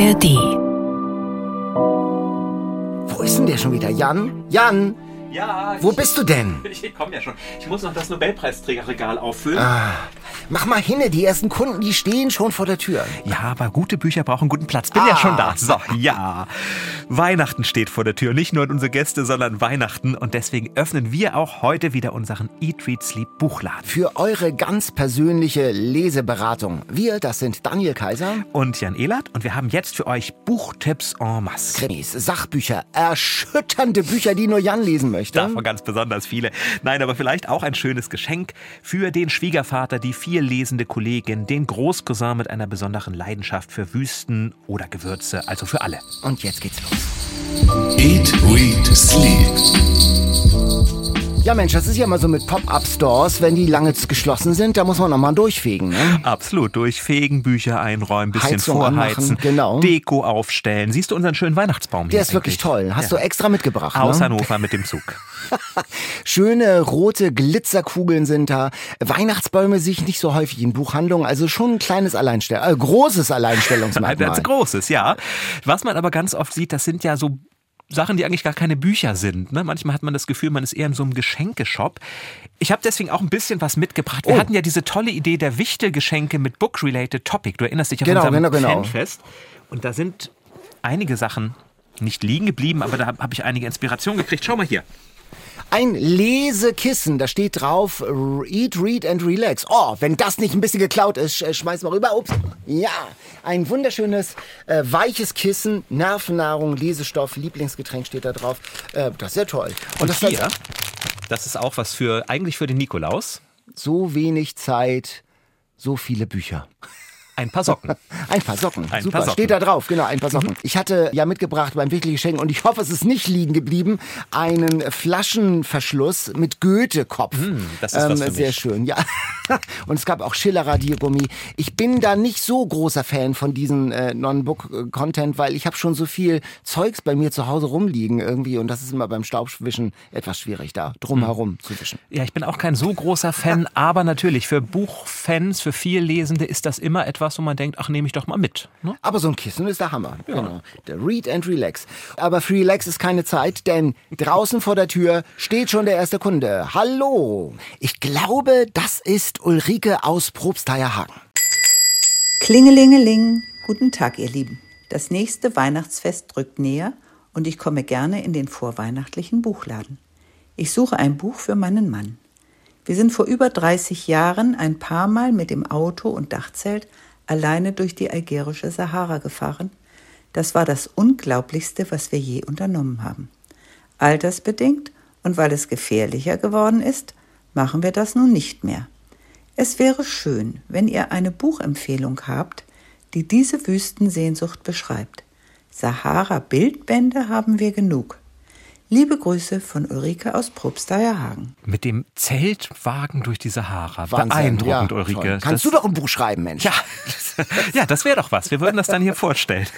ARD. Wo ist denn der schon wieder? Jan? Jan? Ja. Wo bist du denn? Ich komme ja schon. Ich muss noch das Nobelpreisträgerregal auffüllen. Ah, mach mal hinne, die ersten Kunden, die stehen schon vor der Tür. Ja, aber gute Bücher brauchen guten Platz. Bin ja Ah. schon da. So, ja. Weihnachten steht vor der Tür. Nicht nur unsere Gäste, sondern Weihnachten. Und deswegen öffnen wir auch heute wieder unseren Eat, Read, Sleep Buchladen. Für eure ganz persönliche Leseberatung. Wir, das sind Daniel Kaiser. Und Jan Ehlert. Und wir haben jetzt für euch Buchtipps en masse. Krimis, Sachbücher, erschütternde Bücher, die nur Jan lesen möchte. Davon ganz besonders viele. Nein, aber vielleicht auch ein schönes Geschenk für den Schwiegervater, die viel lesende Kollegin, den Großcousin mit einer besonderen Leidenschaft für Wüsten oder Gewürze, also für alle. Und jetzt geht's los. Eat, Read, Sleep. Ja Mensch, das ist ja immer so mit Pop-Up-Stores, wenn die lange geschlossen sind, da muss man nochmal durchfegen. Ne? Absolut. Durchfegen, Bücher einräumen, bisschen Heizung vorheizen, anmachen, genau. Deko aufstellen. Siehst du unseren schönen Weihnachtsbaum hier? Der ist wirklich toll. Hast Ja. du extra mitgebracht. Aus ne? Hannover mit dem Zug. Schöne rote Glitzerkugeln sind da. Weihnachtsbäume sehe ich nicht so häufig in Buchhandlungen. Also schon ein kleines Alleinstell äh, großes Alleinstellungsmerkmal. Ein großes, ja. Was man aber ganz oft sieht, das sind ja so Sachen, die eigentlich gar keine Bücher sind. Ne? Manchmal hat man das Gefühl, man ist eher in so einem Geschenkeshop. Ich habe deswegen auch ein bisschen was mitgebracht. Wir Oh. hatten ja diese tolle Idee der Wichtelgeschenke mit Book-Related Topic. Du erinnerst dich an Genau, unserem genau, genau. Fanfest. Und da sind einige Sachen nicht liegen geblieben, aber da habe hab ich einige Inspiration gekriegt. Schau mal hier. Ein Lesekissen, da steht drauf Eat, Read and Relax. Oh, wenn das nicht ein bisschen geklaut ist, sch- schmeiß mal rüber. Ups. Ja, ein wunderschönes, äh, weiches Kissen, Nervennahrung, Lesestoff, Lieblingsgetränk steht da drauf. Äh, das ist ja toll. Und das hier, das ist auch was für, eigentlich für den Nikolaus. so wenig Zeit, so viele Bücher. Ein paar Socken. Ein paar Socken. Ein Super. paar Socken. Steht da drauf, genau, ein paar Socken. Ich hatte ja mitgebracht beim wichtigen Geschenk und ich hoffe, es ist nicht liegen geblieben, einen Flaschenverschluss mit Goethe-Kopf. Hm, das ist was für Sehr mich. schön, ja. Und es gab auch Schiller-Radiergummi. Ich bin da nicht so großer Fan von diesem äh, Non-Book-Content, weil ich habe schon so viel Zeugs bei mir zu Hause rumliegen irgendwie und das ist immer beim Staubwischen etwas schwierig, da drumherum zu wischen. Ja, ich bin auch kein so großer Fan, aber natürlich für Buchfans, für Viellesende ist das immer etwas, wo man denkt, ach, nehme ich doch mal mit. Ne? Aber so ein Kissen ist der Hammer. Genau. Der Read and Relax. Aber für Relax ist keine Zeit, denn draußen vor der Tür steht schon der erste Kunde. Hallo. Ich glaube, das ist Ulrike aus Probstheierhagen. Klingelingeling, guten Tag, ihr Lieben. Das nächste Weihnachtsfest rückt näher und ich komme gerne in den vorweihnachtlichen Buchladen. Ich suche ein Buch für meinen Mann. Wir sind vor über 30 Jahren ein paar Mal mit dem Auto und Dachzelt alleine durch die algerische Sahara gefahren. Das war das Unglaublichste, was wir je unternommen haben. Altersbedingt und weil es gefährlicher geworden ist, machen wir das nun nicht mehr. Es wäre schön, wenn ihr eine Buchempfehlung habt, die diese Wüstensehnsucht beschreibt. Sahara-Bildbände haben wir genug. Liebe Grüße von Ulrike aus Probsteierhagen. Mit dem Zeltwagen durch die Sahara. Wahnsinn. Beeindruckend, Ja, Ulrike. toll. Kannst Das- du doch ein Buch schreiben, Mensch. Ja, ja, das wäre doch was. Wir würden das dann hier vorstellen.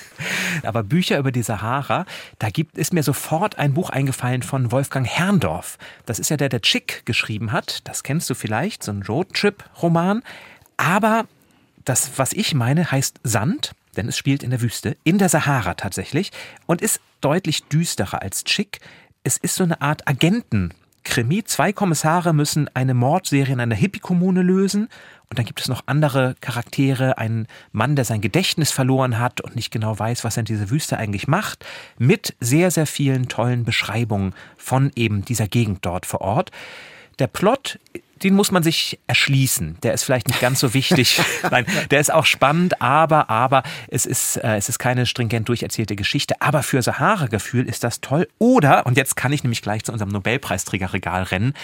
Aber Bücher über die Sahara, da gibt, ist mir sofort ein Buch eingefallen von Wolfgang Herrndorf. Das ist ja der, der Chick geschrieben hat. Das kennst du vielleicht, so ein Roadtrip-Roman. Aber das, was ich meine, heißt Sand, denn es spielt in der Wüste, in der Sahara tatsächlich und ist deutlich düsterer als Chick. Es ist so eine Art Agenten-Krimi. Zwei Kommissare müssen eine Mordserie in einer Hippie-Kommune lösen. Und dann gibt es noch andere Charaktere. Ein Mann, der sein Gedächtnis verloren hat und nicht genau weiß, was er in dieser Wüste eigentlich macht. Mit sehr, sehr vielen tollen Beschreibungen von eben dieser Gegend dort vor Ort. Der Plot, den muss man sich erschließen. Der ist vielleicht nicht ganz so wichtig. Nein, der ist auch spannend, aber, aber es ist, äh, es ist keine stringent durcherzählte Geschichte. Aber für Sahara-Gefühl ist das toll. Oder, und jetzt kann ich nämlich gleich zu unserem Nobelpreisträgerregal rennen,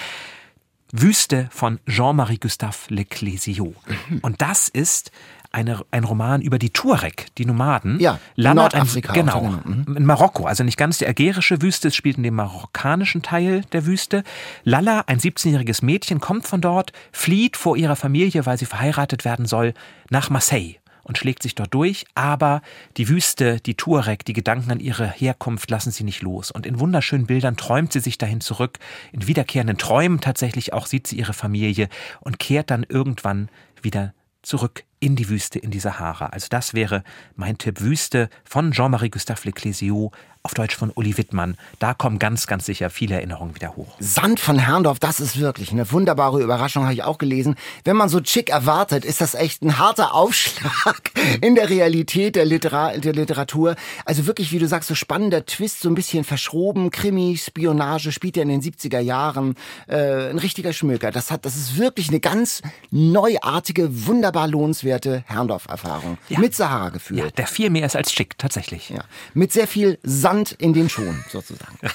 Wüste von Jean-Marie Gustave Leclésio. Und das ist eine, ein Roman über die Tuareg, die Nomaden. Ja, Lalla, Nordafrika Ein, genau, genau. in Marokko. Also nicht ganz die algerische Wüste, es spielt in dem marokkanischen Teil der Wüste. Lalla, ein 17-jähriges Mädchen, kommt von dort, flieht vor ihrer Familie, weil sie verheiratet werden soll, nach Marseille und schlägt sich dort durch, aber die Wüste, die Tuareg, die Gedanken an ihre Herkunft lassen sie nicht los. Und in wunderschönen Bildern träumt sie sich dahin zurück. In wiederkehrenden Träumen tatsächlich auch sieht sie ihre Familie und kehrt dann irgendwann wieder zurück in die Wüste, in die Sahara. Also das wäre mein Tipp Wüste von Jean-Marie Gustave Leclésio auf Deutsch von Uli Wittmann. Da kommen ganz, ganz sicher viele Erinnerungen wieder hoch. Sand von Herrndorf, das ist wirklich eine wunderbare Überraschung, habe ich auch gelesen. Wenn man so chic erwartet, ist das echt ein harter Aufschlag in der Realität der, Litera der Literatur. Also wirklich, wie du sagst, so spannender Twist, so ein bisschen verschroben, Krimi, Spionage, spielt ja in den 70er Jahren. Äh, ein richtiger Schmöker. Das, hat, das ist wirklich eine ganz neuartige, wunderbar lohnenswerte Herrndorf-Erfahrung. Ja. Mit Sahara-Gefühl. Ja, der viel mehr ist als schick, tatsächlich. Ja. Mit sehr viel Sand in den Schuhen, sozusagen.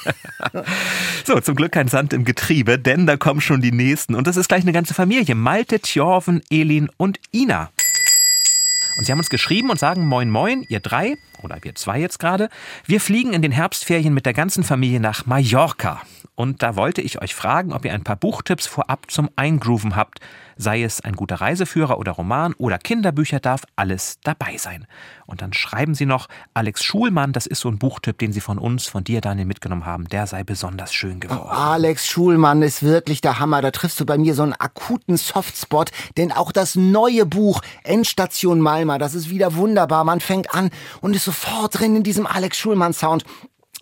So, zum Glück kein Sand im Getriebe, denn da kommen schon die nächsten. Und das ist gleich eine ganze Familie. Malte, Tjorven, Elin und Ina. Und sie haben uns geschrieben und sagen, moin moin, ihr drei, oder wir zwei jetzt gerade, wir fliegen in den Herbstferien mit der ganzen Familie nach Mallorca. Und da wollte ich euch fragen, ob ihr ein paar Buchtipps vorab zum Eingrooven habt. Sei es ein guter Reiseführer oder Roman oder Kinderbücher, darf alles dabei sein. Und dann schreiben sie noch, Alex Schulmann, das ist so ein Buchtipp, den sie von uns, von dir, Daniel, mitgenommen haben, der sei besonders schön geworden. Alex Schulmann ist wirklich der Hammer. Da triffst du bei mir so einen akuten Softspot. Denn auch das neue Buch Endstation Malma, das ist wieder wunderbar. Man fängt an und ist sofort drin in diesem Alex Schulmann Sound.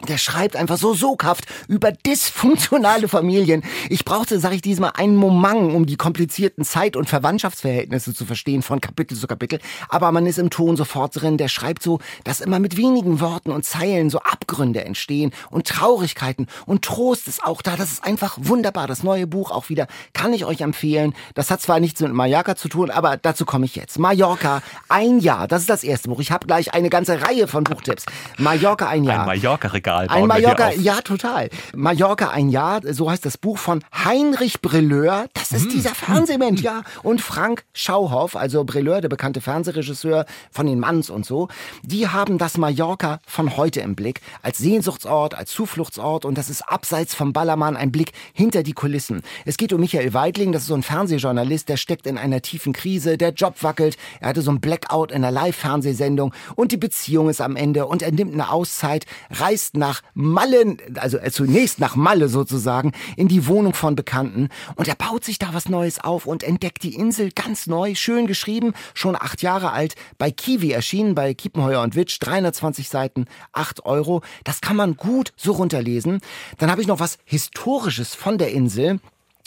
Der schreibt einfach so soghaft über dysfunktionale Familien. Ich brauchte, sag ich diesmal, einen Moment, um die komplizierten Zeit- und Verwandtschaftsverhältnisse zu verstehen von Kapitel zu Kapitel. Aber man ist im Ton sofort drin. Der schreibt so, dass immer mit wenigen Worten und Zeilen so Abgründe entstehen und Traurigkeiten und Trost ist auch da. Das ist einfach wunderbar. Das neue Buch auch wieder kann ich euch empfehlen. Das hat zwar nichts mit Mallorca zu tun, aber dazu komme ich jetzt. Mallorca, ein Jahr. Das ist das erste Buch. Ich habe gleich eine ganze Reihe von Buchtipps. Mallorca, ein Jahr. Ein Mallorca-Regal Ein wir hier Mallorca, ja, total. Mallorca, ein Jahr, so heißt das Buch von Heinrich Brilleur. Das ist dieser Fernsehmensch, ja. Und Frank Schauhoff, also Brilleur, der bekannte Fernsehregisseur von den Manns und so. Die haben das Mallorca von heute im Blick. Als Sehnsuchtsort, als Zufluchtsort. Und das ist abseits vom Ballermann ein Blick hinter die Kulissen. Es geht um Michael Weidling, das ist so ein Fernsehjournalist, der steckt in einer tiefen Krise, der Job wackelt. Er hatte so ein Blackout in einer Live-Fernsehsendung und die Beziehung ist am Ende und er nimmt eine Auszeit, reist nach Malle, also äh, zunächst nach Malle sozusagen, in die Wohnung von Bekannten und er baut sich da was Neues auf und entdeckt die Insel ganz neu, schön geschrieben, schon acht Jahre alt, bei Kiwi erschienen, bei Kiepenheuer und Witsch, 320 Seiten, 8 Euro. Das kann man gut so runterlesen. Dann habe ich noch was Historisches von der Insel.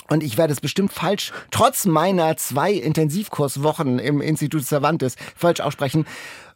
Und ich werde es bestimmt falsch, trotz meiner zwei Intensivkurswochen im Institut Cervantes, falsch aussprechen.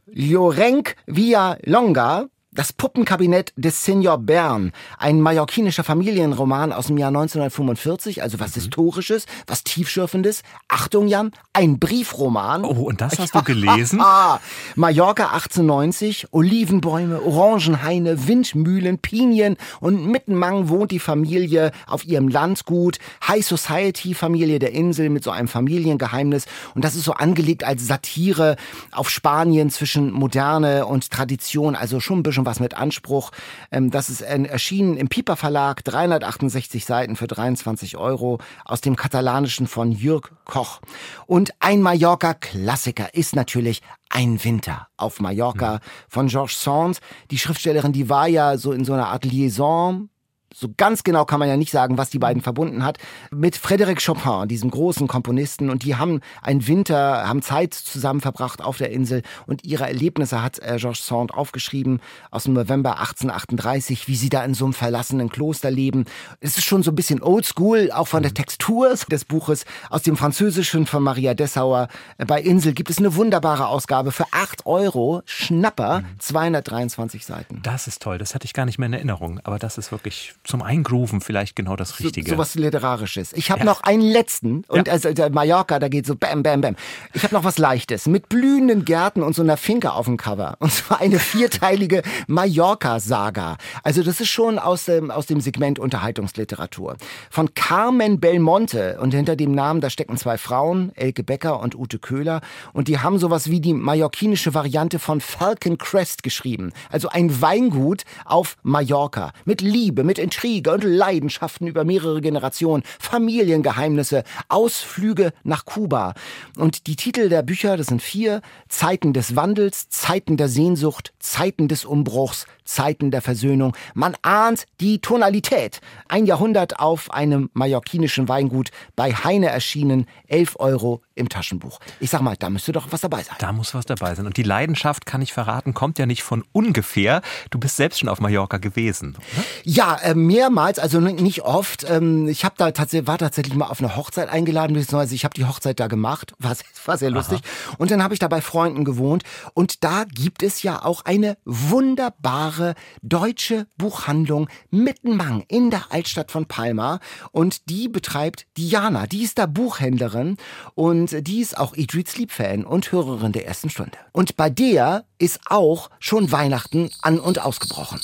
Llorenc Villa Longa, das Puppenkabinett des Senior Bern, ein mallorquinischer Familienroman aus dem Jahr 1945, also was Historisches, was Tiefschürfendes. Achtung, Jan, ein Briefroman. Oh, und das hast du gelesen? Ah, Mallorca 1890, Olivenbäume, Orangenhaine, Windmühlen, Pinien und mittenmang wohnt die Familie auf ihrem Landgut. High Society Familie der Insel mit so einem Familiengeheimnis und das ist so angelegt als Satire auf Spanien zwischen Moderne und Tradition, also schon ein bisschen was mit Anspruch. Ähm, Das ist erschienen im Piper Verlag, 368 Seiten für 23 Euro aus dem Katalanischen von Jürg Koch. Und ein Mallorca-Klassiker ist natürlich ein Winter auf Mallorca von Georges Sand. Die Schriftstellerin, die war ja so in so einer Art Liaison so ganz genau kann man ja nicht sagen, was die beiden verbunden hat, mit Frédéric Chopin, diesem großen Komponisten. Und die haben einen Winter, haben Zeit zusammen verbracht auf der Insel. Und ihre Erlebnisse hat äh, Georges Sand aufgeschrieben aus dem November 1838, wie sie da in so einem verlassenen Kloster leben. Es ist schon so ein bisschen oldschool, auch von der Textur des Buches. Aus dem Französischen von Maria Dessauer. Bei Insel gibt es eine wunderbare Ausgabe für 8 Euro. Schnapper, 223 Seiten. Das ist toll, das hatte ich gar nicht mehr in Erinnerung. Aber das ist wirklich zum Eingrooven vielleicht genau das Richtige. So, was Literarisches. Ich habe noch einen letzten. Und Ja. also der Mallorca, da geht so bam, bam, bam. Ich habe noch was Leichtes. Mit blühenden Gärten und so einer Finke auf dem Cover. Und zwar eine vierteilige Mallorca-Saga. Also das ist schon aus dem, aus dem Segment Unterhaltungsliteratur. Von Carmen Belmonte. Und hinter dem Namen, da stecken zwei Frauen, Elke Becker und Ute Köhler. Und die haben sowas wie die mallorquinische Variante von Falcon Crest geschrieben. Also ein Weingut auf Mallorca. Mit Liebe, mit Intrige und Leidenschaften über mehrere Generationen, Familiengeheimnisse, Ausflüge nach Kuba. Und die Titel der Bücher, das sind vier, Zeiten des Wandels, Zeiten der Sehnsucht, Zeiten des Umbruchs, Zeiten der Versöhnung. Man ahnt die Tonalität. Ein Jahrhundert auf einem mallorquinischen Weingut, bei Heine erschienen, 11 Euro im Taschenbuch. Ich sag mal, da müsste doch was dabei sein. Da muss was dabei sein. Und die Leidenschaft, kann ich verraten, kommt ja nicht von ungefähr. Du bist selbst schon auf Mallorca gewesen. Oder? Ja, äh, mehrmals, also nicht oft. Ähm, ich habe da tatsächlich, war tatsächlich mal auf eine Hochzeit eingeladen, beziehungsweise ich habe die Hochzeit da gemacht. War, war sehr lustig. Aha. Und dann habe ich da bei Freunden gewohnt. Und da gibt es ja auch eine wunderbare deutsche Buchhandlung Mittenmang in der Altstadt von Palma. Und die betreibt Diana. Die ist da Buchhändlerin. Und die ist auch Eat, Read, Sleep Fan und Hörerin der ersten Stunde. Und bei der ist auch schon Weihnachten an und ausgebrochen.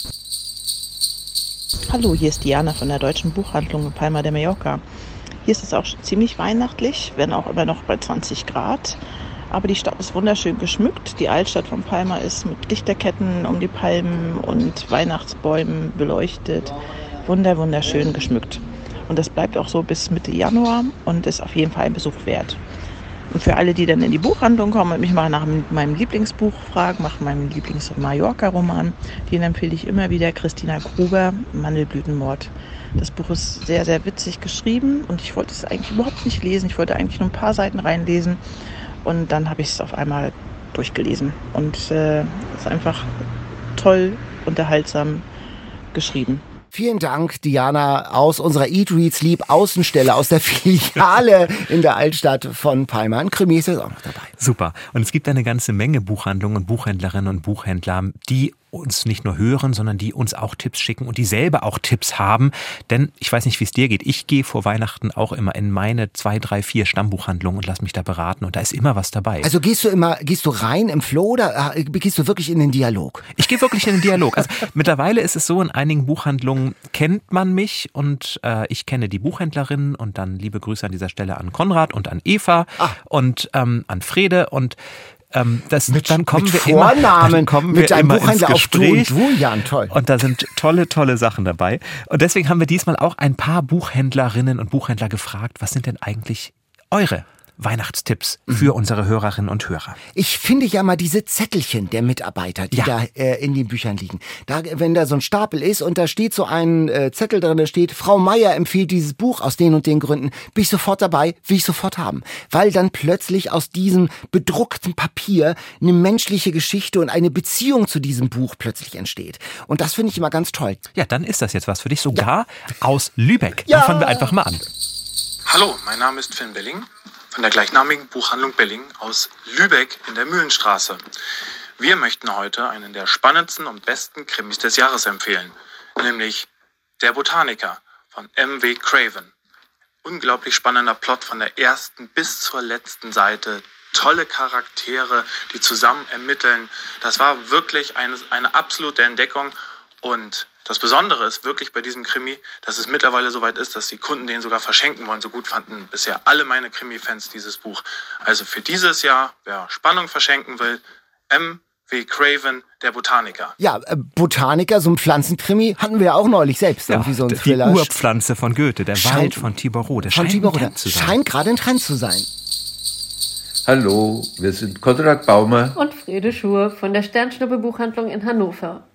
Hallo, hier ist Diana von der Deutschen Buchhandlung in Palma de Mallorca. Hier ist es auch ziemlich weihnachtlich, wenn auch immer noch bei 20 Grad. Aber die Stadt ist wunderschön geschmückt. Die Altstadt von Palma ist mit Lichterketten um die Palmen und Weihnachtsbäumen beleuchtet. Wunder, wunderschön geschmückt. Und das bleibt auch so bis Mitte Januar und ist auf jeden Fall ein Besuch wert. Und für alle, die dann in die Buchhandlung kommen und mich mal nach meinem Lieblingsbuch fragen, nach meinem Lieblings-Mallorca-Roman, den empfehle ich immer wieder Christina Gruber, Mandelblütenmord. Das Buch ist sehr, sehr witzig geschrieben und ich wollte es eigentlich überhaupt nicht lesen. Ich wollte eigentlich nur ein paar Seiten reinlesen und dann habe ich es auf einmal durchgelesen. Und es äh, ist einfach toll, unterhaltsam geschrieben. Vielen Dank, Diana, aus unserer Eat, Read, Sleep Außenstelle, aus der Filiale in der Altstadt von Palma. Ein Krimi ist jetzt auch noch dabei. Super. Und es gibt eine ganze Menge Buchhandlungen und Buchhändlerinnen und Buchhändler, die uns nicht nur hören, sondern die uns auch Tipps schicken und die selber auch Tipps haben. Denn ich weiß nicht, wie es dir geht. Ich gehe vor Weihnachten auch immer in meine zwei, drei, vier Stammbuchhandlungen und lass mich da beraten und da ist immer was dabei. Also gehst du immer, gehst du rein im Flow oder äh, gehst du wirklich in den Dialog? Ich gehe wirklich in den Dialog. Also mittlerweile ist es so, in einigen Buchhandlungen kennt man mich und äh, ich kenne die Buchhändlerin und dann liebe Grüße an dieser Stelle an Konrad und an Eva ah. und ähm, an Frede und ähm, das, mit, dann kommen mit wir Vornamen, immer, kommen mit wir einem immer Buchhändler ins auf du und du, Jan, toll. Und da sind tolle, tolle Sachen dabei. Und deswegen haben wir diesmal auch ein paar Buchhändlerinnen und Buchhändler gefragt, was sind denn eigentlich eure Weihnachtstipps für mhm. unsere Hörerinnen und Hörer. Ich finde ja mal diese Zettelchen der Mitarbeiter, die ja. da äh, in den Büchern liegen. Da, wenn da so ein Stapel ist und da steht so ein äh, Zettel drin, da steht, Frau Meier empfiehlt dieses Buch aus den und den Gründen, bin ich sofort dabei, will ich sofort haben. Weil dann plötzlich aus diesem bedruckten Papier eine menschliche Geschichte und eine Beziehung zu diesem Buch plötzlich entsteht. Und das finde ich immer ganz toll. Ja, dann ist das jetzt was für dich, sogar ja. aus Lübeck. Ja. Dann fangen wir einfach mal an. Hallo, mein Name ist Finn Belling von der gleichnamigen Buchhandlung Belling aus Lübeck in der Mühlenstraße. Wir möchten heute einen der spannendsten und besten Krimis des Jahres empfehlen, nämlich Der Botaniker von M.W. Craven. Unglaublich spannender Plot von der ersten bis zur letzten Seite. Tolle Charaktere, die zusammen ermitteln. Das war wirklich eine, eine absolute Entdeckung und das Besondere ist wirklich bei diesem Krimi, dass es mittlerweile so weit ist, dass die Kunden den sogar verschenken wollen. So gut fanden bisher alle meine Krimi-Fans dieses Buch. Also für dieses Jahr, wer Spannung verschenken will, M. W. Craven, der Botaniker. Ja, äh, Botaniker, so ein Pflanzenkrimi hatten wir ja auch neulich selbst. Ja, irgendwie so ein Thriller. Die Urpflanze von Goethe, der scheint, Wald von Tibor Der von Tibor Scheint gerade ein Trend zu sein. Hallo, wir sind Konrad Baumer und Frede Schur von der Sternschnuppe Buchhandlung in Hannover.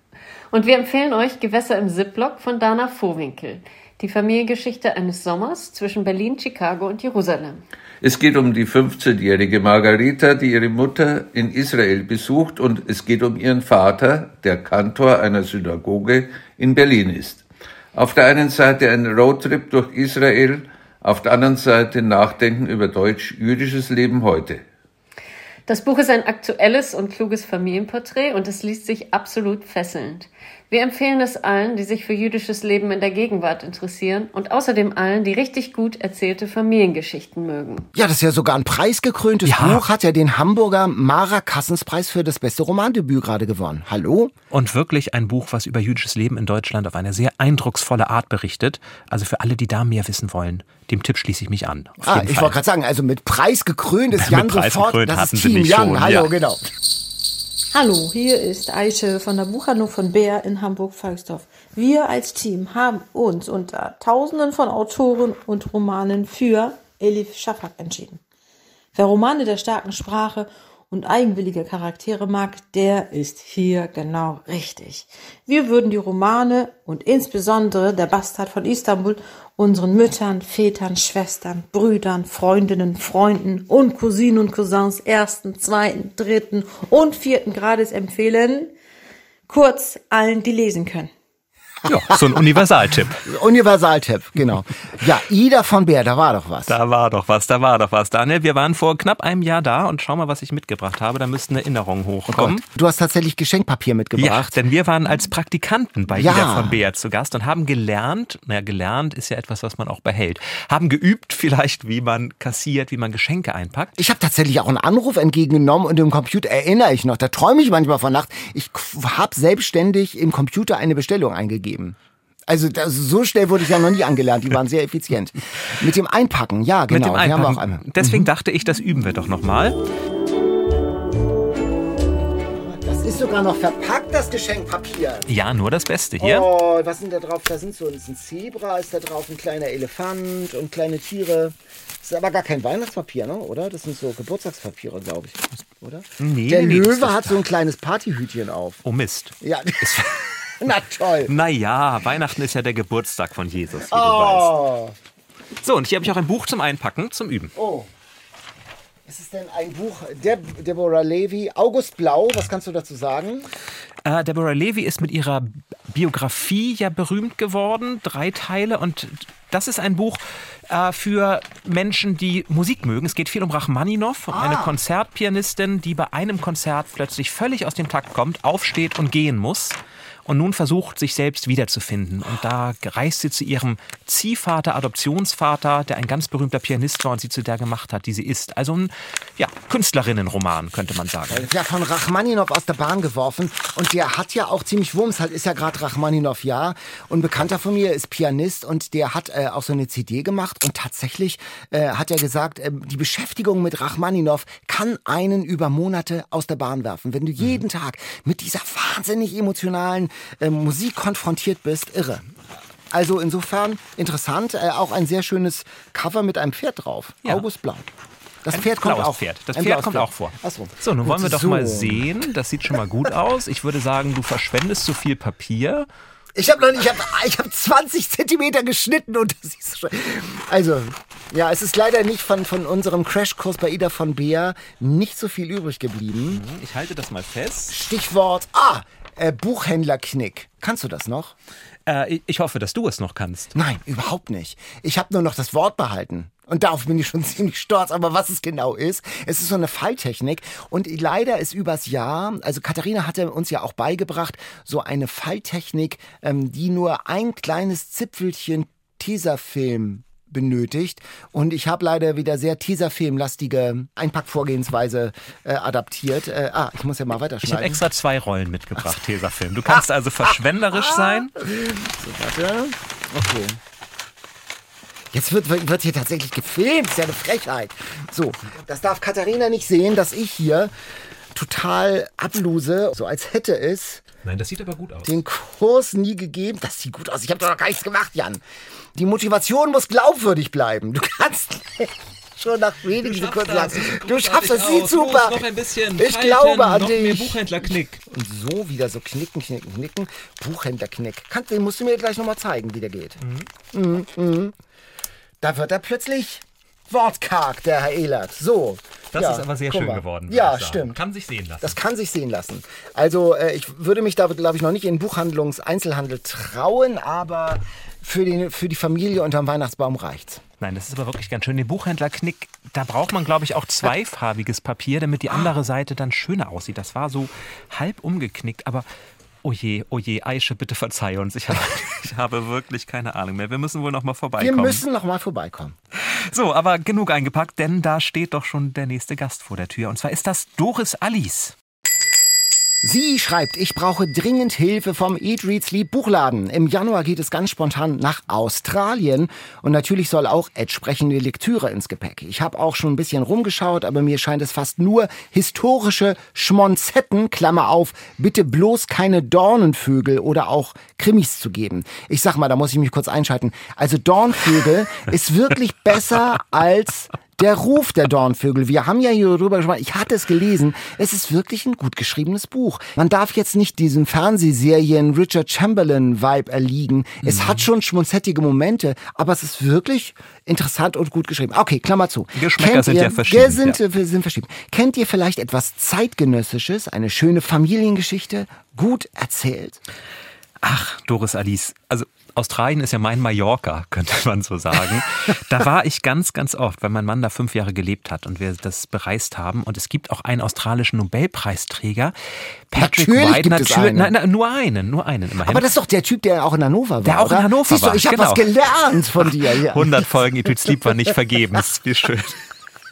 Und wir empfehlen euch Gewässer im Ziplock von Dana Vohwinkel. Die Familiengeschichte eines Sommers zwischen Berlin, Chicago und Jerusalem. Es geht um die 15-jährige Margarita, die ihre Mutter in Israel besucht und es geht um ihren Vater, der Kantor einer Synagoge in Berlin ist. Auf der einen Seite ein Roadtrip durch Israel, auf der anderen Seite Nachdenken über deutsch-jüdisches Leben heute. Das Buch ist ein aktuelles und kluges Familienporträt und es liest sich absolut fesselnd. Wir empfehlen es allen, die sich für jüdisches Leben in der Gegenwart interessieren und außerdem allen, die richtig gut erzählte Familiengeschichten mögen. Ja, das ist ja sogar ein preisgekröntes ja. Buch, hat ja den Hamburger Mara Kassenspreis für das beste Romandebüt gerade gewonnen. Hallo? Und wirklich ein Buch, was über jüdisches Leben in Deutschland auf eine sehr eindrucksvolle Art berichtet. Also für alle, die da mehr wissen wollen, dem Tipp schließe ich mich an. ah, ich wollte gerade sagen, also mit Preis gekrönt ist Jan sofort, das ist Team Jan. Schon, Hallo, ja. genau. Hallo, hier ist Eiche von der Buchhandlung von Bär in Hamburg-Falksdorf. Wir als Team haben uns unter Tausenden von Autoren und Romanen für Elif Shafak entschieden. Wer Romane der starken Sprache und eigenwillige Charaktere mag, der ist hier genau richtig. Wir würden die Romane und insbesondere der Bastard von Istanbul unseren Müttern, Vätern, Schwestern, Brüdern, Freundinnen, Freunden und Cousinen und Cousins ersten, zweiten, dritten und vierten Grades empfehlen. Kurz allen, die lesen können. Ja, so ein Universaltipp. Universaltipp, genau. Ja, Ida von Bär, da war doch was. Da war doch was, da war doch was. Daniel, wir waren vor knapp einem Jahr da und schau mal, was ich mitgebracht habe. Da müssten Erinnerungen hochkommen. Oh du hast tatsächlich Geschenkpapier ja, mitgebracht. denn wir waren als Praktikanten bei Ja. Ida von Bär zu Gast und haben gelernt, naja, gelernt ist ja etwas, was man auch behält, haben geübt vielleicht, wie man kassiert, wie man Geschenke einpackt. Ich habe tatsächlich auch einen Anruf entgegengenommen und im Computer erinnere ich noch, da träume ich manchmal von Nacht. Ich habe selbstständig im Computer eine Bestellung eingegeben. Also das, so schnell wurde ich ja noch nie angelernt. Die waren sehr effizient. Mit dem Einpacken, ja genau. Mit dem Wir haben Einpacken. auch einmal. Deswegen dachte ich, das üben wir doch nochmal. Das ist sogar noch verpackt, das Geschenkpapier. Ja, nur das Beste hier. Oh, was sind da drauf? Da sind so ist ein Zebra, ist da drauf, ein kleiner Elefant und kleine Tiere. Das ist aber gar kein Weihnachtspapier, ne? oder? Das sind so Geburtstagspapiere, glaube ich. Oder? Nee, Der nee, Löwe hat so ein kleines Partyhütchen auf. Oh Mist. Ja. Na toll. Naja, Weihnachten ist ja der Geburtstag von Jesus, wie du weißt. Oh. So, und hier habe ich auch ein Buch zum Einpacken, zum Üben. oh. Ist es denn ein Buch Deb Deborah Levy, August Blau? Was kannst du dazu sagen? Äh, Deborah Levy ist mit ihrer Biografie ja berühmt geworden, drei Teile. Und das ist ein Buch äh, für Menschen, die Musik mögen. Es geht viel um Rachmaninow, um eine Konzertpianistin, die bei einem Konzert plötzlich völlig aus dem Takt kommt, aufsteht und gehen muss. Und nun versucht, sich selbst wiederzufinden. Und da reist sie zu ihrem Ziehvater, Adoptionsvater, der ein ganz berühmter Pianist war und sie zu der gemacht hat, die sie ist. Also ein ja, Künstlerinnenroman, könnte man sagen. Ja, von Rachmaninow aus der Bahn geworfen. Und der hat ja auch ziemlich Wumms, halt ist ja gerade Rachmaninow, ja. Und ein Bekannter von mir ist Pianist und der hat äh, auch so eine CD gemacht. Und tatsächlich äh, hat er gesagt, äh, die Beschäftigung mit Rachmaninow kann einen über Monate aus der Bahn werfen. Wenn du jeden Tag mit dieser wahnsinnig emotionalen äh, Musik konfrontiert bist, irre. Also insofern interessant, äh, auch ein sehr schönes Cover mit einem Pferd drauf. Ja. August Blau. Das Ein Pferd kommt auch. Pferd. Das Ein Pferd kommt Pferd. auch vor. Ach so. So, nun Gut, wollen wir doch so. mal sehen. Das sieht schon mal gut aus. Ich würde sagen, du verschwendest zu viel Papier. Ich habe noch nicht, ich habe ich hab 20 Zentimeter geschnitten und das ist schon. Also, ja, es ist leider nicht von, von unserem Crashkurs bei Ida von Beer nicht so viel übrig geblieben. Ich halte das mal fest. Stichwort, ah, äh, Buchhändlerknick. Kannst du das noch? Äh, ich- hoffe, dass du es noch kannst. Nein, überhaupt nicht. Ich habe nur noch das Wort behalten. Und darauf bin ich schon ziemlich stolz. Aber was es genau ist, es ist so eine Falltechnik. Und leider ist übers Jahr, also Katharina hatte uns ja auch beigebracht, so eine Falltechnik, ähm, die nur ein kleines Zipfelchen Tesafilm benötigt. Und ich habe leider wieder sehr Tesafilmlastige Einpackvorgehensweise äh, adaptiert. Äh, ah, ich muss ja mal Ich habe weiterschneiden. extra zwei Rollen mitgebracht, Tesafilm. Du kannst also verschwenderisch sein. Warte. Okay. Jetzt wird, wird hier tatsächlich gefilmt. ist ja eine Frechheit. So, das darf Katharina nicht sehen, dass ich hier total abluse, so als hätte es Nein, das sieht aber gut aus. den Kurs nie gegeben. Das sieht gut aus. Ich habe doch noch gar nichts gemacht, Jan. Die Motivation muss glaubwürdig bleiben. Du kannst schon nach wenigen Sekunden sagen, du schaffst es, sieht super. ein bisschen. Ich glaube an dich. Buchhändlerknick. Und so wieder so knicken, knicken, knicken. Buchhändlerknick. Kann, den musst du mir gleich nochmal zeigen, wie der geht. Mhm. Mhm. Da wird er plötzlich wortkarg, der Herr Ehlert. So. Das Ja, ist aber sehr schön mal. geworden. Ja, stimmt. Kann sich sehen lassen. Das kann sich sehen lassen. Also äh, ich würde mich da, glaube ich, noch nicht in Buchhandlungs-Einzelhandel trauen, aber für, den, für die Familie unterm Weihnachtsbaum reicht's. Nein, das ist aber wirklich ganz schön. Den Buchhändlerknick, da braucht man, glaube ich, auch zweifarbiges Papier, damit die andere Seite dann schöner aussieht. Das war so halb umgeknickt, aber oh je, oh je, Aische, bitte verzeih uns. Ich habe, ich habe wirklich keine Ahnung mehr. Wir müssen wohl noch mal Wir vorbeikommen. müssen noch mal vorbeikommen. So, aber genug eingepackt, denn da steht doch schon der nächste Gast vor der Tür. Und zwar ist das Doris Alice. Sie schreibt, ich brauche dringend Hilfe vom Eat, Read, Sleep Buchladen. Im Januar geht es ganz spontan nach Australien und natürlich soll auch entsprechende Lektüre ins Gepäck. Ich habe auch schon ein bisschen rumgeschaut, aber mir scheint es fast nur historische Schmonzetten, Klammer auf, bitte bloß keine Dornenvögel oder auch Krimis zu geben. Ich sag mal, da muss ich mich kurz einschalten. Also Dornvögel ist wirklich besser als der Ruf der Dornvögel. Wir haben ja hier drüber gesprochen. Ich hatte es gelesen. Es ist wirklich ein gut geschriebenes Buch. Man darf jetzt nicht diesem Fernsehserien Richard Chamberlain Vibe erliegen. Es Mhm. hat schon schmunzettige Momente, aber es ist wirklich interessant und gut geschrieben. Okay, Klammer zu. Geschmäcker sind ihr, ja verschieden, Sind, ja. äh, sind verschieden. Kennt ihr vielleicht etwas zeitgenössisches, eine schöne Familiengeschichte, gut erzählt? Ach, Doris Alice. Also Australien ist ja mein Mallorca, könnte man so sagen. Da war ich ganz, ganz oft, weil mein Mann da fünf Jahre gelebt hat und wir das bereist haben. Und es gibt auch einen australischen Nobelpreisträger. Patrick Natürlich White. gibt es natür- einen. Nein, nein, nur einen, nur einen immerhin. Aber das ist doch der Typ, der auch in Hannover war. Der auch in oder? Hannover Siehst war, Du, ich habe genau. was gelernt von dir. Ja. 100 Folgen Eat, Read, Sleep war nicht vergebens. Wie schön.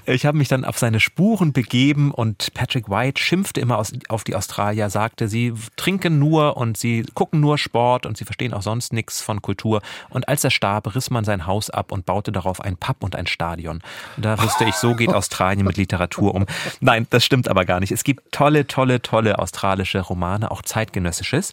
Ich habe mich dann auf seine Spuren begeben und Patrick White schimpfte immer aus, auf die Australier, sagte, sie trinken nur und sie gucken nur Sport und sie verstehen auch sonst nichts von Kultur. Und als er starb, riss man sein Haus ab und baute darauf ein Pub und ein Stadion. Da wusste ich, so geht Australien mit Literatur um. Nein, das stimmt aber gar nicht. Es gibt tolle, tolle, tolle australische Romane, auch zeitgenössisches.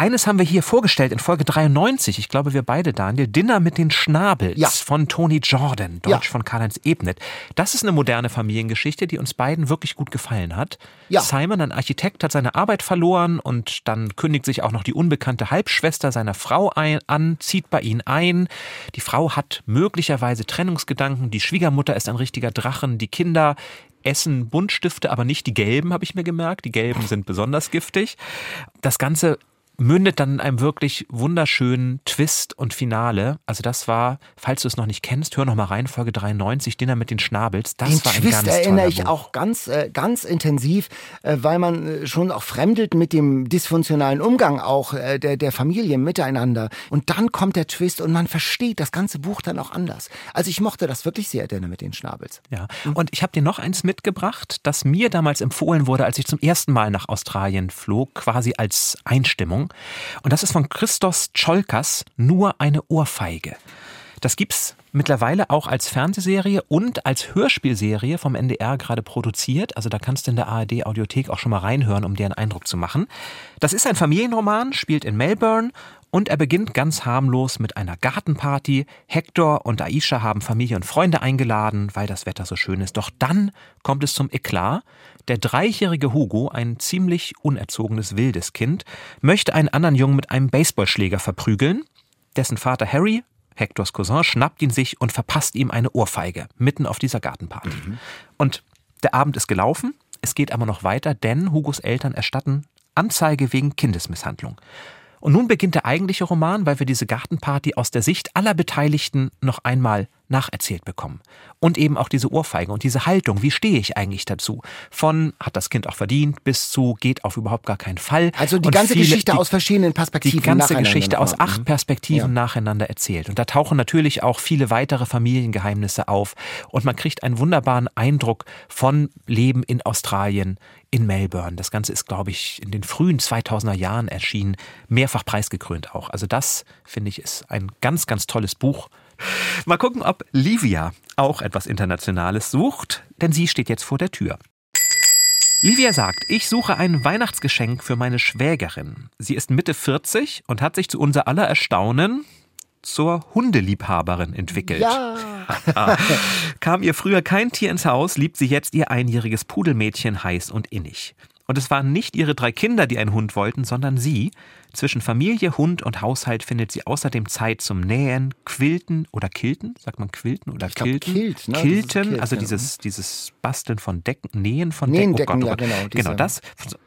Eines haben wir hier vorgestellt in Folge 93. Ich glaube, wir beide, Daniel. Dinner mit den Schnabels Ja. von Tony Jordan, Deutsch Ja. von Karl-Heinz Ebnet. Das ist eine moderne Familiengeschichte, die uns beiden wirklich gut gefallen hat. Ja. Simon, ein Architekt, hat seine Arbeit verloren und dann kündigt sich auch noch die unbekannte Halbschwester seiner Frau ein, an, zieht bei ihnen ein. Die Frau hat möglicherweise Trennungsgedanken. Die Schwiegermutter ist ein richtiger Drachen. Die Kinder essen Buntstifte, aber nicht die gelben, habe ich mir gemerkt. Die gelben sind besonders giftig. Das Ganze mündet dann in einem wirklich wunderschönen Twist und Finale. Also das war, falls du es noch nicht kennst, hör noch mal rein, Folge 93, Dinner mit den Schnabels. Das Den war ein Twist ganz erinnere ich Buch. auch ganz, äh, ganz intensiv, äh, weil man äh, schon auch fremdelt mit dem dysfunktionalen Umgang auch der, der Familie miteinander. Und dann kommt der Twist und man versteht das ganze Buch dann auch anders. Also ich mochte das wirklich sehr, Dinner mit den Schnabels. Ja, und ich habe dir noch eins mitgebracht, das mir damals empfohlen wurde, als ich zum ersten Mal nach Australien flog, quasi als Einstimmung. Und das ist von Christos Cholkas, Nur eine Ohrfeige. Das gibt's mittlerweile auch als Fernsehserie und als Hörspielserie vom NDR gerade produziert. Also da kannst du in der ARD Audiothek auch schon mal reinhören, um dir einen Eindruck zu machen. Das ist ein Familienroman, spielt in Melbourne und er beginnt ganz harmlos mit einer Gartenparty. Hector und Aisha haben Familie und Freunde eingeladen, weil das Wetter so schön ist. Doch dann kommt es zum Eklat. Der dreijährige Hugo, ein ziemlich unerzogenes wildes Kind, möchte einen anderen Jungen mit einem Baseballschläger verprügeln. Dessen Vater Harry, Hectors Cousin, schnappt ihn sich und verpasst ihm eine Ohrfeige mitten auf dieser Gartenparty. Und der Abend ist gelaufen, es geht aber noch weiter, denn Hugos Eltern erstatten Anzeige wegen Kindesmisshandlung. Und nun beginnt der eigentliche Roman, weil wir diese Gartenparty aus der Sicht aller Beteiligten noch einmal nacherzählt bekommen. Und eben auch diese Ohrfeige und diese Haltung, wie stehe ich eigentlich dazu? Von hat das Kind auch verdient bis zu geht auf überhaupt gar keinen Fall. Also die Und ganze viele- Geschichte die- aus verschiedenen Perspektiven. die ganze Geschichte aus acht Mhm. Perspektiven Ja. nacheinander erzählt. Und da tauchen natürlich auch viele weitere Familiengeheimnisse auf. Und man kriegt einen wunderbaren Eindruck von Leben in Australien, in Melbourne. Das Ganze ist, glaube ich, in den frühen 2000er Jahren erschienen, mehrfach preisgekrönt auch. Also das, finde ich, ist ein ganz, ganz tolles Buch. Mal gucken, ob Livia auch etwas Internationales sucht, denn sie steht jetzt vor der Tür. Livia sagt, ich suche ein Weihnachtsgeschenk für meine Schwägerin. Sie ist Mitte 40 und hat sich zu unser aller Erstaunen zur Hundeliebhaberin entwickelt. Ja. Kam ihr früher kein Tier ins Haus, liebt sie jetzt ihr einjähriges Pudelmädchen heiß und innig. Und es waren nicht ihre drei Kinder, die einen Hund wollten, sondern sie. Zwischen Familie, Hund und Haushalt findet sie außerdem Zeit zum Nähen, Quilten oder Kilten. Sagt man Quilten oder Ich glaub, Kilten? Kilt, ne? Kilten, Kilt, also ja. dieses, dieses Basteln von Decken, Nähen von Nähen Decken. Oh ja, Gott, oh Gott. genau, diese- Genau das.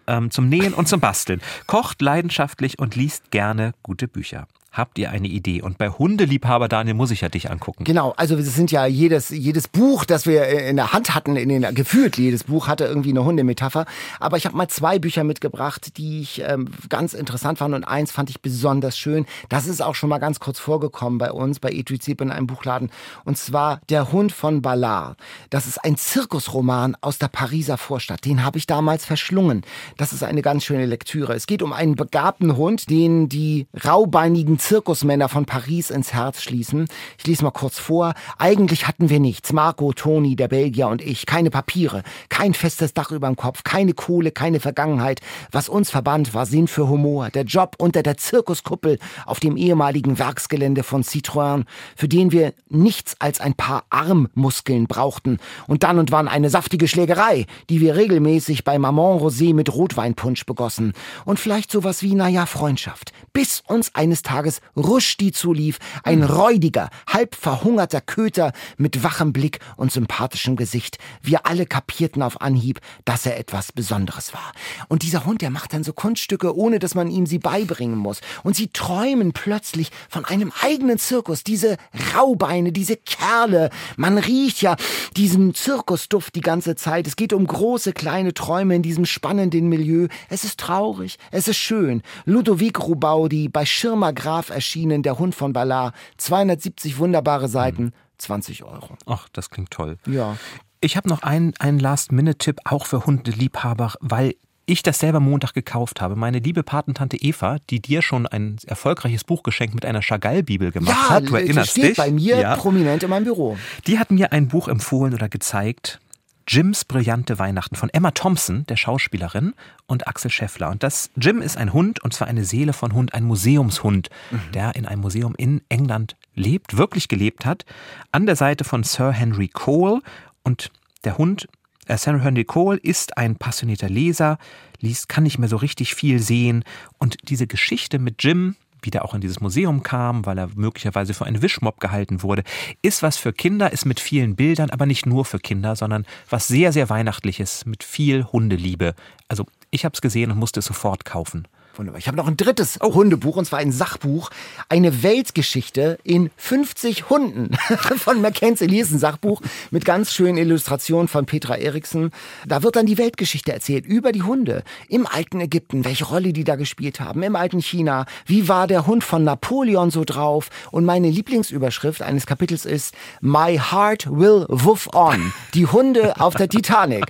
Ähm, zum Nähen und zum Basteln. Kocht leidenschaftlich und liest gerne gute Bücher. Habt ihr eine Idee. Und bei Hundeliebhaber Daniel muss ich ja dich angucken. Genau, also es sind ja jedes, jedes Buch, das wir in der Hand hatten, in den, gefühlt jedes Buch hatte irgendwie eine Hundemetapher. Aber ich habe mal zwei Bücher mitgebracht, die ich ähm, ganz interessant fand und eins fand ich besonders schön. Das ist auch schon mal ganz kurz vorgekommen bei uns, bei Etrizip in einem Buchladen. Und zwar Der Hund von Ballard. Das ist ein Zirkusroman aus der Pariser Vorstadt. Den habe ich damals verschlungen. Das ist eine ganz schöne Lektüre. Es geht um einen begabten Hund, den die raubeinigen Zirkusmänner von Paris ins Herz schließen. Ich lese mal kurz vor. Eigentlich hatten wir nichts. Marco, Toni, der Belgier und ich. Keine Papiere, kein festes Dach über dem Kopf, keine Kohle, keine Vergangenheit. Was uns verband, war Sinn für Humor. Der Job unter der Zirkuskuppel auf dem ehemaligen Werksgelände von Citroën, für den wir nichts als ein paar Armmuskeln brauchten. Und dann und wann eine saftige Schlägerei, die wir regelmäßig bei Maman Rosé mit Rotweinpunsch begossen. Und vielleicht sowas wie, naja, Freundschaft. Bis uns eines Tages Rushdie zulief, ein räudiger, halb verhungerter Köter mit wachem Blick und sympathischem Gesicht. Wir alle kapierten auf Anhieb, dass er etwas Besonderes war. Und dieser Hund, der macht dann so Kunststücke, ohne dass man ihm sie beibringen muss. Und sie träumen plötzlich von einem eigenen Zirkus. Diese Raubeine, diese Kerle. Man riecht ja diesen Zirkusduft die ganze Zeit. Es geht um große, kleine Träume in diesem spannenden Milieu. Es ist traurig, es ist schön. Ludovic Rubaudi, bei Schirmer Graf erschienen, Der Hund von Ballard. 270 wunderbare Seiten, 20 Euro. Ach, das klingt toll. Ja. Ich habe noch einen, einen Last-Minute-Tipp, auch für Hundeliebhaber, weil ich das selber Montag gekauft habe. Meine liebe Patentante Eva, die dir schon ein erfolgreiches Buchgeschenk mit einer Chagall-Bibel gemacht Ja, hat, du erinnerst steht dich. bei mir Ja. prominent in meinem Büro. Die hat mir ein Buch empfohlen oder gezeigt. Jims brillante Weihnachten von Emma Thompson, der Schauspielerin, und Axel Scheffler. Und das Jim ist ein Hund, und zwar eine Seele von Hund, ein Museumshund, der in einem Museum in England lebt, wirklich gelebt hat, an der Seite von Sir Henry Cole. Und der Hund, äh, Sir Henry Cole, ist ein passionierter Leser, liest, kann nicht mehr so richtig viel sehen. Und diese Geschichte mit Jim, wie der auch in dieses Museum kam, weil er möglicherweise für einen Wischmob gehalten wurde, ist was für Kinder, ist mit vielen Bildern, aber nicht nur für Kinder, sondern was sehr, sehr Weihnachtliches, mit viel Hundeliebe. Also ich habe es gesehen und musste es sofort kaufen. Wunderbar. Ich habe noch ein drittes Hundebuch, und zwar ein Sachbuch. Eine Weltgeschichte in 50 Hunden von Mackenzie Lee. Ist ein Sachbuch mit ganz schönen Illustrationen von Petra Eriksen. Da wird dann die Weltgeschichte erzählt über die Hunde. Im alten Ägypten, welche Rolle die da gespielt haben. Im alten China. Wie war der Hund von Napoleon so drauf? Und meine Lieblingsüberschrift eines Kapitels ist My Heart Will Woof On. Die Hunde auf der Titanic.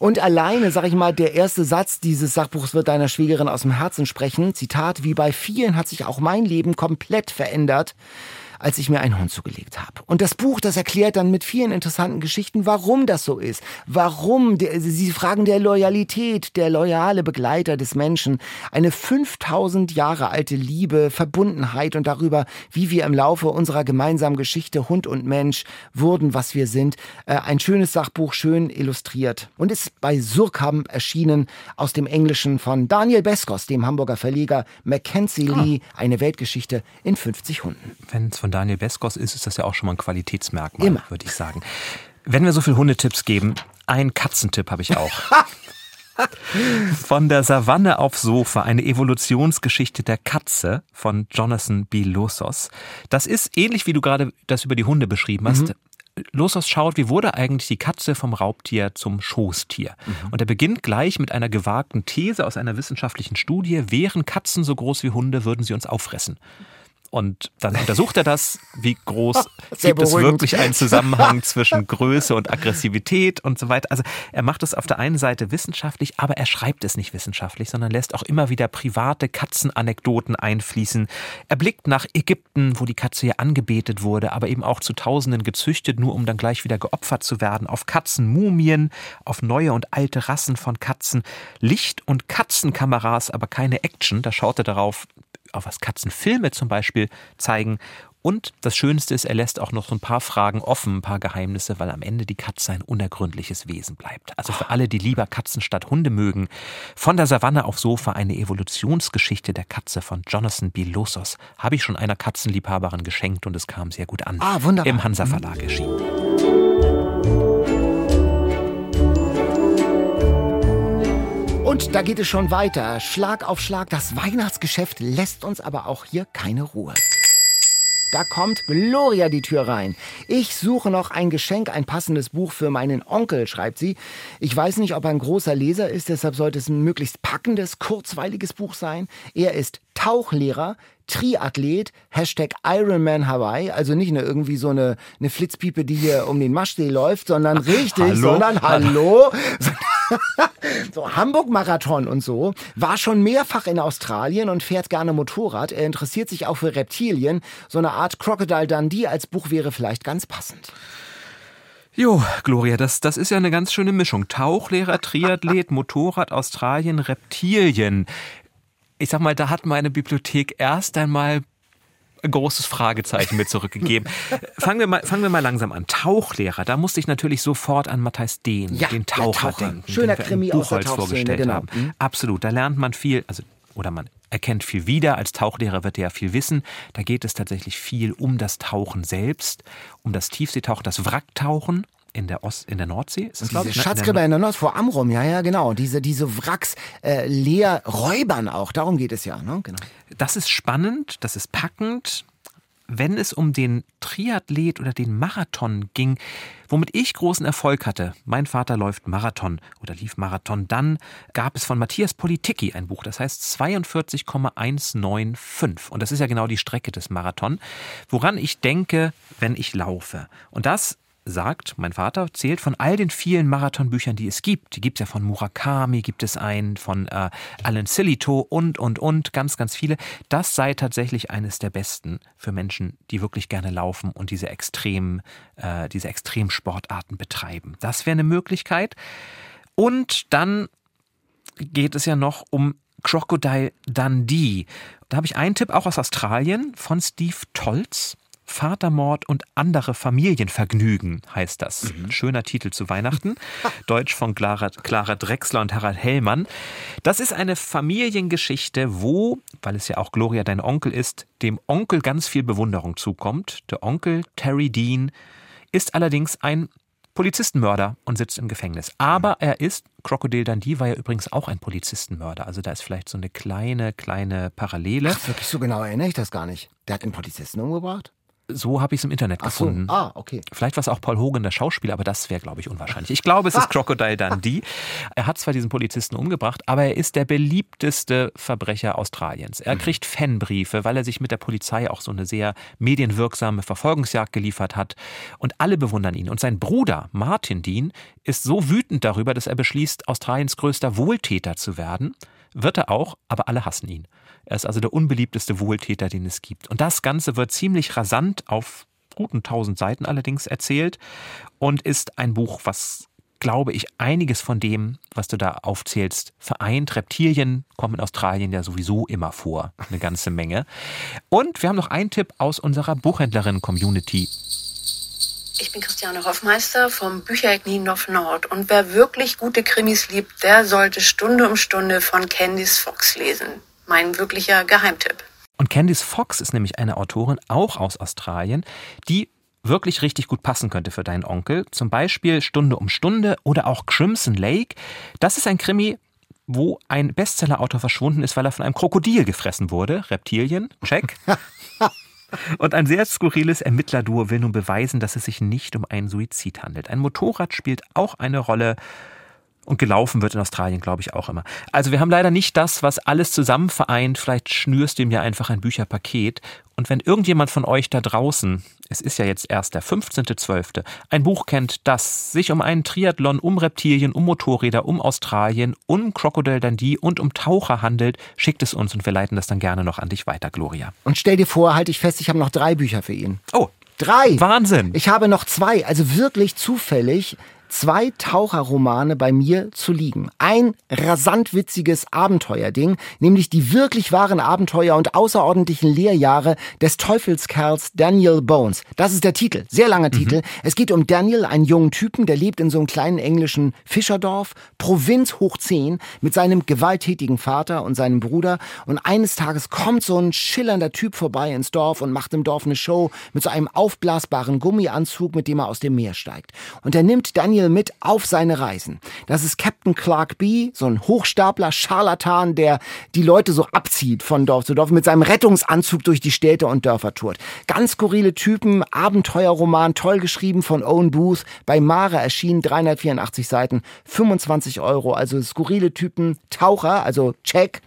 Und alleine, sag ich mal, der erste Satz dieses Sachbuchs wird deiner Schwägerin aus dem Herzen sprechen. Zitat, wie bei vielen hat sich auch mein Leben komplett verändert als ich mir einen Hund zugelegt habe. Und das Buch, das erklärt dann mit vielen interessanten Geschichten, warum das so ist. Warum, der, sie fragen der Loyalität, der loyale Begleiter des Menschen, eine 5000 Jahre alte Liebe, Verbundenheit und darüber, wie wir im Laufe unserer gemeinsamen Geschichte Hund und Mensch wurden, was wir sind. Äh, ein schönes Sachbuch, schön illustriert. Und ist bei Surkamp erschienen aus dem Englischen von Daniel Beskos, dem Hamburger Verleger Mackenzie Lee, eine Weltgeschichte in 50 Hunden. Wenn es von Daniel Beskos ist, ist das ja auch schon mal ein Qualitätsmerkmal, Immer. würde ich sagen. Wenn wir so viel Hundetipps geben, ein Katzentipp habe ich auch. Von der Savanne aufs Sofa, eine Evolutionsgeschichte der Katze von Jonathan B. Losos. Das ist ähnlich wie du gerade das über die Hunde beschrieben hast. Losos schaut, wie wurde eigentlich die Katze vom Raubtier zum Schoßtier. Und er beginnt gleich mit einer gewagten These aus einer wissenschaftlichen Studie, wären Katzen so groß wie Hunde, würden sie uns auffressen. Und dann untersucht er das, wie groß Sehr gibt es wirklich einen Zusammenhang zwischen Größe und Aggressivität und so weiter. Also er macht es auf der einen Seite wissenschaftlich, aber er schreibt es nicht wissenschaftlich, sondern lässt auch immer wieder private Katzenanekdoten einfließen. Er blickt nach Ägypten, wo die Katze ja angebetet wurde, aber eben auch zu Tausenden gezüchtet, nur um dann gleich wieder geopfert zu werden. Auf Katzenmumien, auf neue und alte Rassen von Katzen, Licht- und Katzenkameras, aber keine Action. Da schaut er darauf, auf was Katzenfilme zum Beispiel zeigen. Und das Schönste ist, er lässt auch noch so ein paar Fragen offen, ein paar Geheimnisse, weil am Ende die Katze ein unergründliches Wesen bleibt. Also für alle, die lieber Katzen statt Hunde mögen, von der Savanne auf Sofa eine Evolutionsgeschichte der Katze von Jonathan B. Losos habe ich schon einer Katzenliebhaberin geschenkt und es kam sehr gut an. Ah, wunderbar. Im Hansa Verlag erschienen. Und da geht es schon weiter. Schlag auf Schlag. Das Weihnachtsgeschäft lässt uns aber auch hier keine Ruhe. Da kommt Gloria die Tür rein. Ich suche noch ein Geschenk, ein passendes Buch für meinen Onkel, schreibt sie. Ich weiß nicht, ob er ein großer Leser ist, deshalb sollte es ein möglichst packendes, kurzweiliges Buch sein. Er ist Tauchlehrer, Triathlet, Hashtag Ironman Hawaii, also nicht nur irgendwie so eine, eine Flitzpiepe, die hier um den Maschsee läuft, sondern richtig, Hallo? sondern hallo. so Hamburg-Marathon und so, war schon mehrfach in Australien und fährt gerne Motorrad. Er interessiert sich auch für Reptilien. So eine Art Crocodile Dundee als Buch wäre vielleicht ganz passend. Jo, Gloria, das, das ist ja eine ganz schöne Mischung. Tauchlehrer, Triathlet, Motorrad, Australien, Reptilien. Ich sag mal, da hat meine Bibliothek erst einmal ein großes Fragezeichen mit zurückgegeben. fangen, wir mal, fangen wir mal langsam an. Tauchlehrer, da musste ich natürlich sofort an Matthijs Dehn, Ja, den Taucher, Taucher. denken, Schöner den wir Krimi im aus der vorgestellt genau. haben. Mhm. Absolut, da lernt man viel, also oder man erkennt viel wieder. Als Tauchlehrer wird er ja viel wissen. Da geht es tatsächlich viel um das Tauchen selbst, um das Tiefseetauchen, das Wracktauchen in der Ost, in der Nordsee. Ist das, Diese ich? In der Schatzgräber in der Nord vor Amrum, ja, ja, genau. Diese, diese Wracks äh, leer räubern auch, darum geht es ja, ne? Genau. Das ist spannend, das ist packend. Wenn es um den Triathlet oder den Marathon ging, womit ich großen Erfolg hatte, mein Vater läuft Marathon oder lief Marathon, dann gab es von Matthias Politicki ein Buch, das heißt 42,195. Und das ist ja genau die Strecke des Marathon, woran ich denke, wenn ich laufe. Und das sagt, mein Vater zählt von all den vielen Marathonbüchern, die es gibt. Die gibt es ja von Murakami, gibt es einen von äh, Alan Silito und, und, und, ganz, ganz viele. Das sei tatsächlich eines der besten für Menschen, die wirklich gerne laufen und diese extremen, äh, diese Extremsportarten betreiben. Das wäre eine Möglichkeit. Und dann geht es ja noch um Crocodile Dundee. Da habe ich einen Tipp auch aus Australien von Steve Tolz. Vatermord und andere Familienvergnügen heißt das. Ein schöner Titel zu Weihnachten. Deutsch von Clara, Clara Drechsler und Harald Hellmann. Das ist eine Familiengeschichte, wo, weil es ja auch Gloria dein Onkel ist, dem Onkel ganz viel Bewunderung zukommt. Der Onkel Terry Dean ist allerdings ein Polizistenmörder und sitzt im Gefängnis. Aber er ist, Crocodile Dundee war ja übrigens auch ein Polizistenmörder. Also da ist vielleicht so eine kleine, kleine Parallele. Ach, wirklich so genau erinnere ich das gar nicht. Der hat einen Polizisten umgebracht? So habe ich es im Internet Ach so. gefunden. Ah, okay. Vielleicht war es auch Paul Hogan, der Schauspieler, aber das wäre, glaube ich, unwahrscheinlich. Ich glaube, es ist Crocodile Dundee. Er hat zwar diesen Polizisten umgebracht, aber er ist der beliebteste Verbrecher Australiens. Er kriegt Fanbriefe, weil er sich mit der Polizei auch so eine sehr medienwirksame Verfolgungsjagd geliefert hat. Und alle bewundern ihn. Und sein Bruder, Martin Dean, ist so wütend darüber, dass er beschließt, Australiens größter Wohltäter zu werden. Wird er auch, aber alle hassen ihn. Er ist also der unbeliebteste Wohltäter, den es gibt. Und das Ganze wird ziemlich rasant auf guten tausend Seiten allerdings erzählt und ist ein Buch, was, glaube ich, einiges von dem, was du da aufzählst, vereint. Reptilien kommen in Australien ja sowieso immer vor, eine ganze Menge. Und wir haben noch einen Tipp aus unserer Buchhändlerin-Community. Ich bin Christiane Hoffmeister vom Büchereck Niendorf Nord und wer wirklich gute Krimis liebt, der sollte Stunde um Stunde von Candice Fox lesen. Mein wirklicher Geheimtipp. Und Candice Fox ist nämlich eine Autorin, auch aus Australien, die wirklich richtig gut passen könnte für deinen Onkel. Zum Beispiel Stunde um Stunde oder auch Crimson Lake. Das ist ein Krimi, wo ein Bestsellerautor verschwunden ist, weil er von einem Krokodil gefressen wurde. Reptilien, check. Und ein sehr skurriles Ermittlerduo will nun beweisen, dass es sich nicht um einen Suizid handelt. Ein Motorrad spielt auch eine Rolle. Und gelaufen wird in Australien, glaube ich, auch immer. Also wir haben leider nicht das, was alles zusammen vereint. Vielleicht schnürst du ihm ja einfach ein Bücherpaket. Und wenn irgendjemand von euch da draußen, es ist ja jetzt erst der 15.12., ein Buch kennt, das sich um einen Triathlon, um Reptilien, um Motorräder, um Australien, um Crocodile Dundee und um Taucher handelt, schickt es uns und wir leiten das dann gerne noch an dich weiter, Gloria. Und stell dir vor, halte ich fest, ich habe noch drei Bücher für ihn. Oh, Drei! Wahnsinn! Ich habe noch zwei, also wirklich zufällig zwei Taucherromane bei mir zu liegen. Ein rasant witziges Abenteuerding, nämlich die wirklich wahren Abenteuer und außerordentlichen Lehrjahre des Teufelskerls Daniel Bones. Das ist der Titel, sehr langer Titel. Es geht um Daniel, einen jungen Typen, der lebt in so einem kleinen englischen Fischerdorf, Provinz hoch 10, mit seinem gewalttätigen Vater und seinem Bruder. Und eines Tages kommt so ein schillernder Typ vorbei ins Dorf und macht im Dorf eine Show mit so einem aufblasbaren Gummianzug, mit dem er aus dem Meer steigt. Und er nimmt Daniel Daniel mit auf seine Reisen. Das ist Captain Clark B., so ein Hochstapler, Scharlatan, der die Leute so abzieht von Dorf zu Dorf, mit seinem Rettungsanzug durch die Städte und Dörfer tourt. Ganz skurrile Typen, Abenteuerroman, toll geschrieben von Owen Booth, bei Mare erschienen, 384 Seiten, 25 Euro, also skurrile Typen, Taucher, also Check,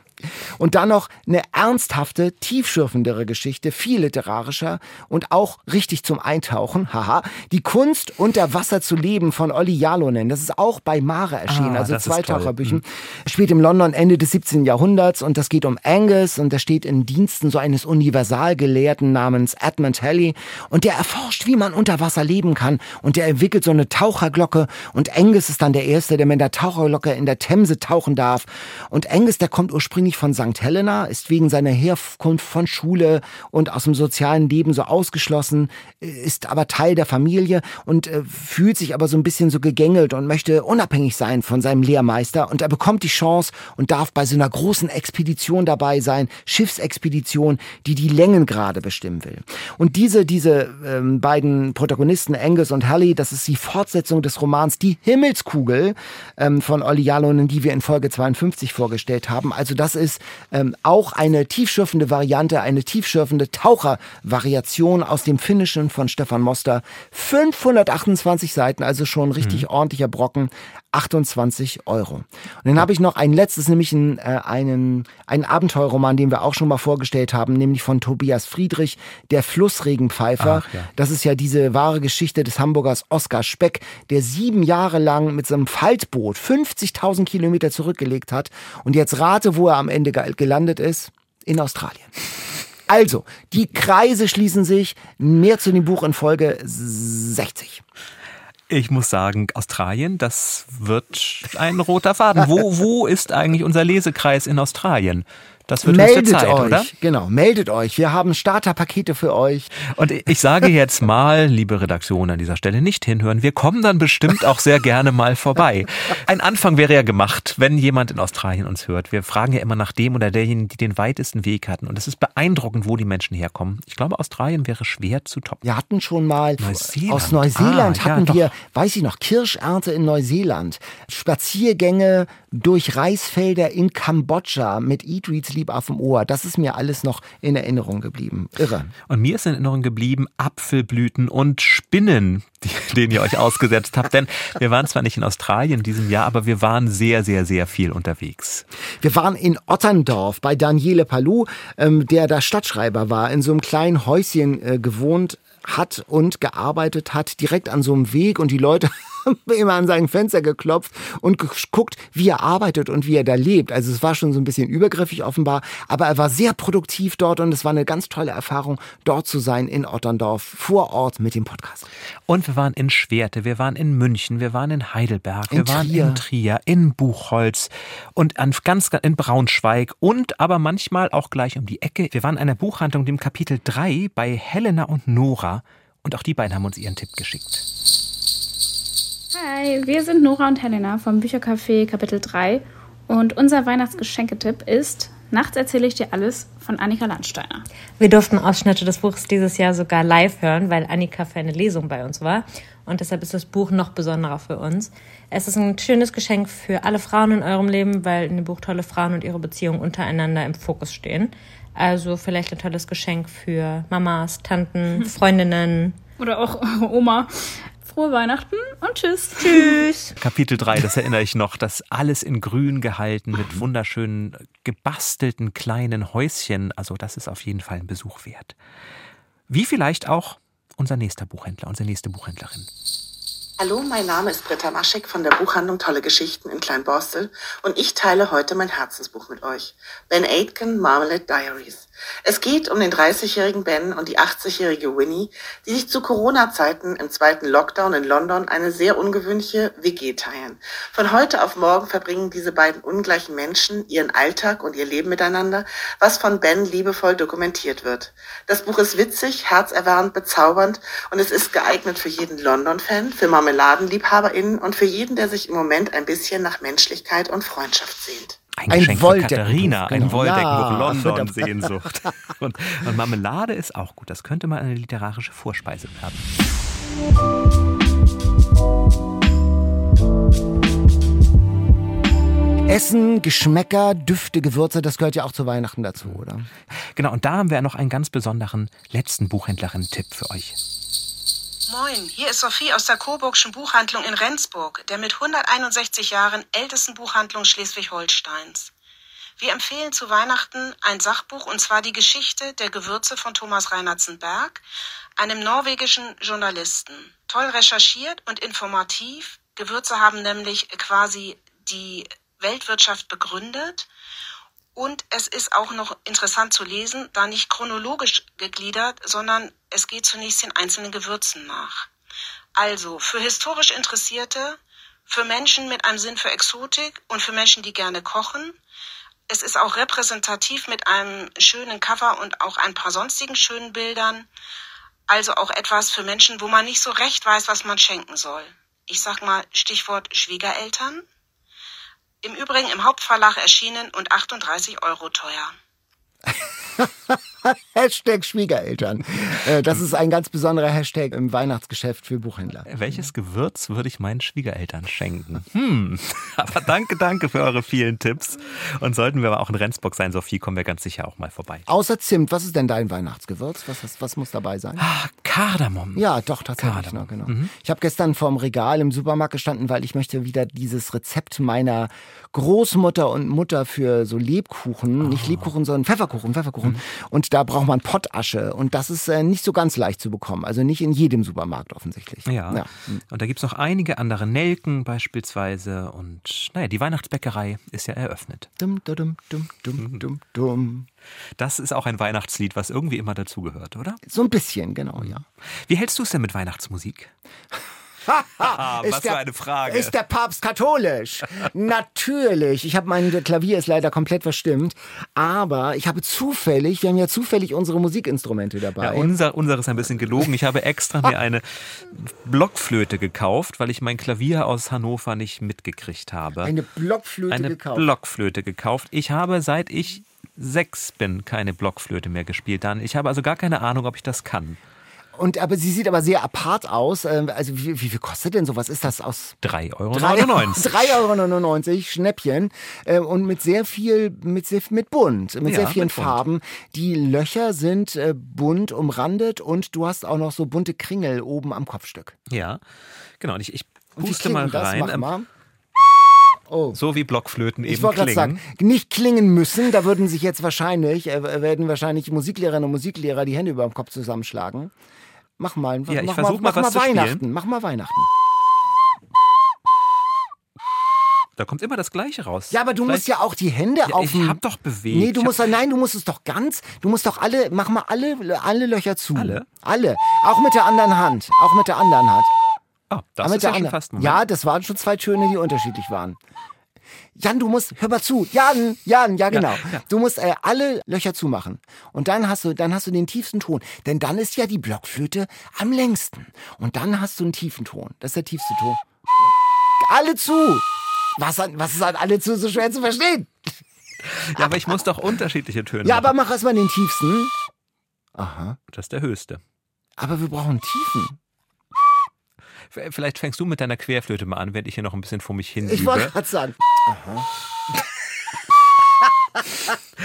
und dann noch eine ernsthafte, tiefschürfendere Geschichte, viel literarischer und auch richtig zum Eintauchen. Haha. Die Kunst unter Wasser zu leben von Olli Jalonen. Das ist auch bei Mare erschienen, Ah, also das zwei toll. Taucherbüchen. Mhm. Spielt im London Ende des 17. Jahrhunderts und das geht um Angus und der steht in Diensten so eines Universalgelehrten namens Edmund Halley und der erforscht, wie man unter Wasser leben kann und der entwickelt so eine Taucherglocke und Angus ist dann der Erste, der mit der Taucherglocke in der Themse tauchen darf und Angus, der kommt ursprünglich von St. Helena, ist wegen seiner Herkunft von Schule und aus dem sozialen Leben so ausgeschlossen, ist aber Teil der Familie und äh, fühlt sich aber so ein bisschen so gegängelt und möchte unabhängig sein von seinem Lehrmeister und er bekommt die Chance und darf bei so einer großen Expedition dabei sein, Schiffsexpedition, die die Längengrade bestimmen will. Und diese, diese ähm, beiden Protagonisten, Angus und Hallie, das ist die Fortsetzung des Romans Die Himmelskugel ähm, von Olli Jalonen, die wir in Folge 52 vorgestellt haben. Also das ist ähm, auch eine tiefschürfende Variante, eine tiefschürfende Tauchervariation aus dem Finnischen von Stefan Moster. 528 Seiten, also schon ein richtig ordentlicher Brocken. 28 Euro. Und dann habe ich noch ein letztes, nämlich einen, äh, einen, einen Abenteuerroman, den wir auch schon mal vorgestellt haben, nämlich von Tobias Friedrich, Der Flussregenpfeifer. Ach, ja. Das ist ja diese wahre Geschichte des Hamburgers Oskar Speck, der sieben Jahre lang mit seinem Faltboot 50.000 Kilometer zurückgelegt hat. Und jetzt rate, wo er am Ende ge- gelandet ist. In Australien. Also, die Kreise schließen sich. Mehr zu dem Buch in Folge 60. Ich muss sagen, Australien, das wird ein roter Faden. Wo, wo ist eigentlich unser Lesekreis in Australien? Das wird meldet Zeit, euch, oder? genau, meldet euch. Wir haben Starterpakete für euch. Und ich sage jetzt mal, liebe Redaktion, an dieser Stelle nicht hinhören. Wir kommen dann bestimmt auch sehr gerne mal vorbei. Ein Anfang wäre ja gemacht, wenn jemand in Australien uns hört. Wir fragen ja immer nach dem oder derjenigen, die den weitesten Weg hatten. Und es ist beeindruckend, wo die Menschen herkommen. Ich glaube, Australien wäre schwer zu toppen. Wir hatten schon mal Neuseeland. aus Neuseeland Ah, ja, hatten doch. wir, weiß ich noch, Kirschernte in Neuseeland, Spaziergänge durch Reisfelder in Kambodscha mit Eat Sleep auf dem Ohr. Das ist mir alles noch in Erinnerung geblieben. Irre. Und mir ist in Erinnerung geblieben Apfelblüten und Spinnen, die, denen ihr euch ausgesetzt habt. Denn wir waren zwar nicht in Australien in diesem Jahr, aber wir waren sehr, sehr, sehr viel unterwegs. Wir waren in Otterndorf bei Daniele Palou, ähm, der da Stadtschreiber war, in so einem kleinen Häuschen äh, gewohnt hat und gearbeitet hat, direkt an so einem Weg und die Leute immer an sein Fenster geklopft und geguckt, wie er arbeitet und wie er da lebt. Also es war schon so ein bisschen übergriffig offenbar, aber er war sehr produktiv dort und es war eine ganz tolle Erfahrung, dort zu sein in Otterndorf, vor Ort mit dem Podcast. Und wir waren in Schwerte, wir waren in München, wir waren in Heidelberg, wir In waren Trier. in Trier, in Buchholz und an ganz in Braunschweig und aber manchmal auch gleich um die Ecke. Wir waren in einer Buchhandlung, dem Kapitel 3 bei Helena und Nora und auch die beiden haben uns ihren Tipp geschickt. Hi, wir sind Nora und Helena vom Büchercafé Kapitel 3 und unser Weihnachtsgeschenketipp ist Nachts erzähle ich dir alles von Annika Landsteiner. Wir durften Ausschnitte des Buches dieses Jahr sogar live hören, weil Annika für eine Lesung bei uns war. Und deshalb ist das Buch noch besonderer für uns. Es ist ein schönes Geschenk für alle Frauen in eurem Leben, weil in dem Buch tolle Frauen und ihre Beziehungen untereinander im Fokus stehen. Also vielleicht ein tolles Geschenk für Mamas, Tanten, Freundinnen. Oder auch Oma. Frohe Weihnachten und tschüss. Tschüss. Kapitel 3, das erinnere ich noch, das alles in grün gehalten mit wunderschönen gebastelten kleinen Häuschen. Also das ist auf jeden Fall ein Besuch wert. Wie vielleicht auch unser nächster Buchhändler, unsere nächste Buchhändlerin. Hallo, mein Name ist Britta Maschek von der Buchhandlung Tolle Geschichten in Kleinborstel und ich teile heute mein Herzensbuch mit euch. Ben Aitken Marmalade Diaries. Es geht um den 30-jährigen Ben und die 80-jährige Winnie, die sich zu Corona-Zeiten im zweiten Lockdown in London eine sehr ungewöhnliche WG teilen. Von heute auf morgen verbringen diese beiden ungleichen Menschen ihren Alltag und ihr Leben miteinander, was von Ben liebevoll dokumentiert wird. Das Buch ist witzig, herzerwärmend, bezaubernd und es ist geeignet für jeden London-Fan, für MarmeladenliebhaberInnen und für jeden, der sich im Moment ein bisschen nach Menschlichkeit und Freundschaft sehnt ein, ein Geschenk Wolldeckenbuch, Katharina, genau. ein Wolldeckenbuch, ah, ja, London, Sehnsucht. Und, und, Marmelade ist auch gut. Das könnte mal eine literarische Vorspeise werden. Essen, Geschmäcker, Düfte, Gewürze, das gehört ja auch zu Weihnachten dazu, oder? Genau, und da haben wir noch einen ganz besonderen letzten Buchhändlerin-Tipp für euch. Moin, hier ist Sophie aus der Coburgschen Buchhandlung in Rendsburg, der mit 161 Jahren ältesten Buchhandlung Schleswig-Holsteins. Wir empfehlen zu Weihnachten ein Sachbuch und zwar die Geschichte der Gewürze von Thomas Reinertsenberg, einem norwegischen Journalisten. Toll recherchiert und informativ. Gewürze haben nämlich quasi die Weltwirtschaft begründet. Und es ist auch noch interessant zu lesen, da nicht chronologisch gegliedert, sondern es geht zunächst den einzelnen Gewürzen nach. Also für historisch Interessierte, für Menschen mit einem Sinn für Exotik und für Menschen, die gerne kochen. Es ist auch repräsentativ mit einem schönen Cover und auch ein paar sonstigen schönen Bildern. Also auch etwas für Menschen, wo man nicht so recht weiß, was man schenken soll. Ich sag mal Stichwort Schwiegereltern. Im Übrigen im Hauptverlag erschienen und 38 Euro teuer. Hashtag Schwiegereltern. Äh, Das ist ein ganz besonderer Hashtag im Weihnachtsgeschäft für Buchhändler. Welches Gewürz würde ich meinen Schwiegereltern schenken? Hm, aber danke, danke für eure vielen Tipps. Und sollten wir aber auch in Rendsburg sein, Sophie, kommen wir ganz sicher auch mal vorbei. Außer Zimt, was ist denn dein Weihnachtsgewürz? Was, was, was muss dabei sein? Ah, Kardamom. Ja, doch, tatsächlich. Kardamom. Ne, genau. Mhm. Ich habe gestern vorm Regal im Supermarkt gestanden, weil ich möchte wieder dieses Rezept meiner Großmutter und Mutter für so Lebkuchen, nicht Lebkuchen, sondern Pfefferkuchen, Pfefferkuchen. Und da braucht man Pottasche. Und das ist äh, nicht so ganz leicht zu bekommen. Also nicht in jedem Supermarkt offensichtlich. Ja. Ja. Und da gibt's noch einige andere Nelken beispielsweise. Und naja, die Weihnachtsbäckerei ist ja eröffnet. Dum, dum, dum, dum, dum, dum. Das ist auch ein Weihnachtslied, was irgendwie immer dazugehört, oder? So ein bisschen, genau, ja. Wie hältst du es denn mit Weihnachtsmusik? Was für eine Frage. Ist der Papst katholisch? Natürlich. Ich habe mein Klavier ist leider komplett verstimmt, aber ich habe zufällig, wir haben ja zufällig unsere Musikinstrumente dabei. Ja, unser, unser ist ein bisschen gelogen. Ich habe extra mir eine Blockflöte gekauft, weil ich mein Klavier aus Hannover nicht mitgekriegt habe. Eine Blockflöte eine gekauft. Blockflöte gekauft. Ich habe seit ich sechs bin keine Blockflöte mehr gespielt. Dann ich habe also gar keine Ahnung, ob ich das kann. Und aber sie sieht aber sehr apart aus. Ähm, Also wie, wie viel kostet denn sowas? Ist das aus 3,99 Euro. 3,99 Euro, Schnäppchen. Äh, Und mit sehr viel, mit sehr, mit bunt, mit Ja, sehr vielen mit. Farben. Die Löcher sind äh, bunt umrandet und du hast auch noch so bunte Kringel oben am Kopfstück. Ja, genau. Und ich, ich puste mal das? rein. Mach Ähm, mal. Oh. So wie Blockflöten Ich eben wollte gerade klingen. sagen, nicht klingen müssen, da würden sich jetzt wahrscheinlich, äh, werden wahrscheinlich Musiklehrerinnen und Musiklehrer die Hände über dem Kopf zusammenschlagen. Mach mal, Ja, mach mal, mal mach was mal zu spielen. Weihnachten, mach mal Weihnachten. Da kommt immer das Gleiche raus. Ja, aber du musst Vielleicht- ja auch die Hände Ja, auf ich hab doch bewegt. Nee, du musst doch, nein, du musst es doch ganz, du musst doch alle, mach mal alle, alle Löcher zu. Alle? Alle. Auch mit der anderen Hand. Auch mit der anderen Hand. Oh, das Aber mit ist ja schon fast ein Ja, das waren schon zwei Töne, die unterschiedlich waren. Jan, du musst, hör mal zu. Jan, Jan, ja genau. ja. Du musst äh, alle Löcher zumachen. Und dann hast du, dann hast du den tiefsten Ton. Denn dann ist ja die Blockflöte am längsten. Und dann hast du einen tiefen Ton. Das ist der tiefste Ton. Alle zu! Was, an, was ist an alle zu so schwer zu verstehen? Ja, aber ich muss doch unterschiedliche Töne Ja, machen. aber mach erstmal den tiefsten. Aha. Das ist der höchste. Aber wir brauchen tiefen. Vielleicht fängst du mit deiner Querflöte mal an, während ich hier noch ein bisschen vor mich hin Ich wollte gerade sagen. Aha.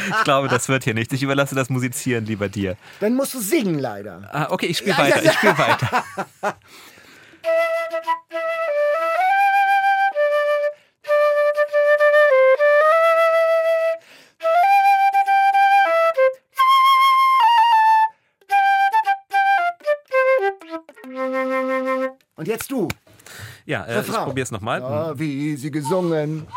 Ich glaube, das wird hier nicht. Ich überlasse das Musizieren lieber dir. Dann musst du singen, leider. Ah, okay, ich spiele Ja, weiter. ja, Ich spiele weiter. Und jetzt du. Ja, äh, ich es nochmal. Ah, wie sie gesungen.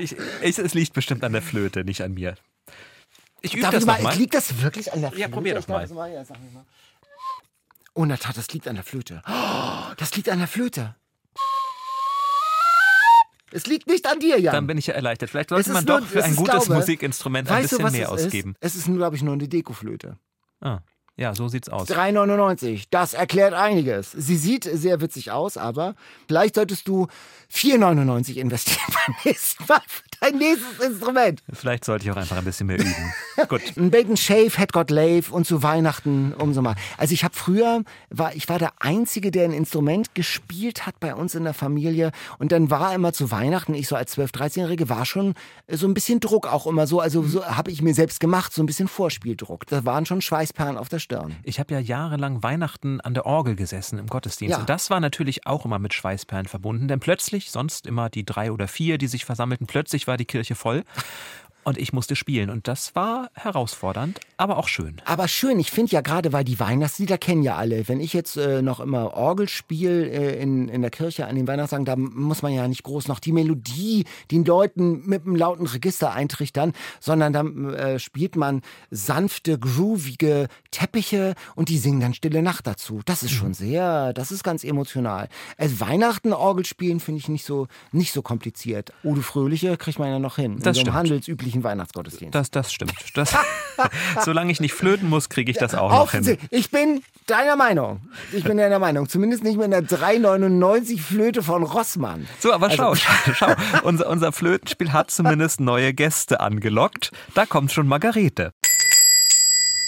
Ich, ich, es liegt bestimmt an der Flöte, nicht an mir. Ich übe das mal, nochmal. liegt das wirklich an der Flöte? Ja, probier doch mal. ja, mal. Oh, in der Tat, das liegt an der Flöte. Oh, das liegt an der Flöte. Es liegt nicht an dir, Jan. Dann bin ich ja erleichtert. Vielleicht sollte man nur- doch für ein gutes glaube- Musikinstrument ein bisschen mehr ausgeben. Ist? Es ist, glaube ich, nur eine Dekoflöte. Ah, ja, so sieht's aus. 3,99. Das erklärt einiges. Sie sieht sehr witzig aus, aber vielleicht solltest du 4,99 investieren beim nächsten Mal für dein nächstes Instrument. Vielleicht sollte ich auch einfach ein bisschen mehr üben. Gut. Ein Bacon Shave, Head Got Lave und zu Weihnachten umso mal. Also ich habe früher, war, ich war der Einzige, der ein Instrument gespielt hat bei uns in der Familie. Und dann war immer zu Weihnachten, ich so als 12-, 13-Jährige, war schon so ein bisschen Druck auch immer so. Also so habe ich mir selbst gemacht, so ein bisschen Vorspieldruck. Da waren schon Schweißperlen auf der Stirn. Ich habe ja jahrelang Weihnachten an der Orgel gesessen im Gottesdienst. Ja. Und das war natürlich auch immer mit Schweißperlen verbunden. Denn plötzlich, sonst immer die drei oder vier, die sich versammelten, plötzlich war die Kirche voll. Und ich musste spielen. Und das war herausfordernd, aber auch schön. Aber schön, ich finde ja gerade, weil die Weihnachtslieder kennen ja alle. Wenn ich jetzt äh, noch immer Orgel spiele äh, in, in der Kirche an den Weihnachtstagen, da muss man ja nicht groß noch die Melodie den Leuten mit einem lauten Register eintrichtern, sondern dann äh, spielt man sanfte, groovige Teppiche und die singen dann Stille Nacht dazu. Das ist schon sehr, das ist ganz emotional. Also Weihnachten Orgel spielen finde ich nicht so, nicht so kompliziert. Udo Fröhliche kriegt man ja noch hin. in Das so einem stimmt. Handelsüblichen Weihnachtsgottesdienst. Das, das stimmt. Das, solange ich nicht flöten muss, kriege ich das auch noch hin. Ich bin deiner Meinung. Ich bin deiner Meinung. Zumindest nicht mit einer 3,99 Flöte von Rossmann. So, aber schau, Also- schau, schau. Unser, unser Flötenspiel hat zumindest neue Gäste angelockt. Da kommt schon Margarete.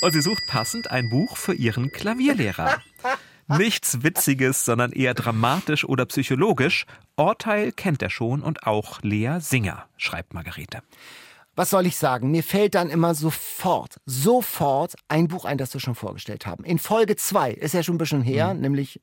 Und sie sucht passend ein Buch für ihren Klavierlehrer. Nichts Witziges, sondern eher dramatisch oder psychologisch. Urteil kennt er schon und auch Lea Singer, schreibt Margarete. Was soll ich sagen? Mir fällt dann immer sofort, sofort ein Buch ein, das wir schon vorgestellt haben. In Folge 2, ist ja schon ein bisschen her, nämlich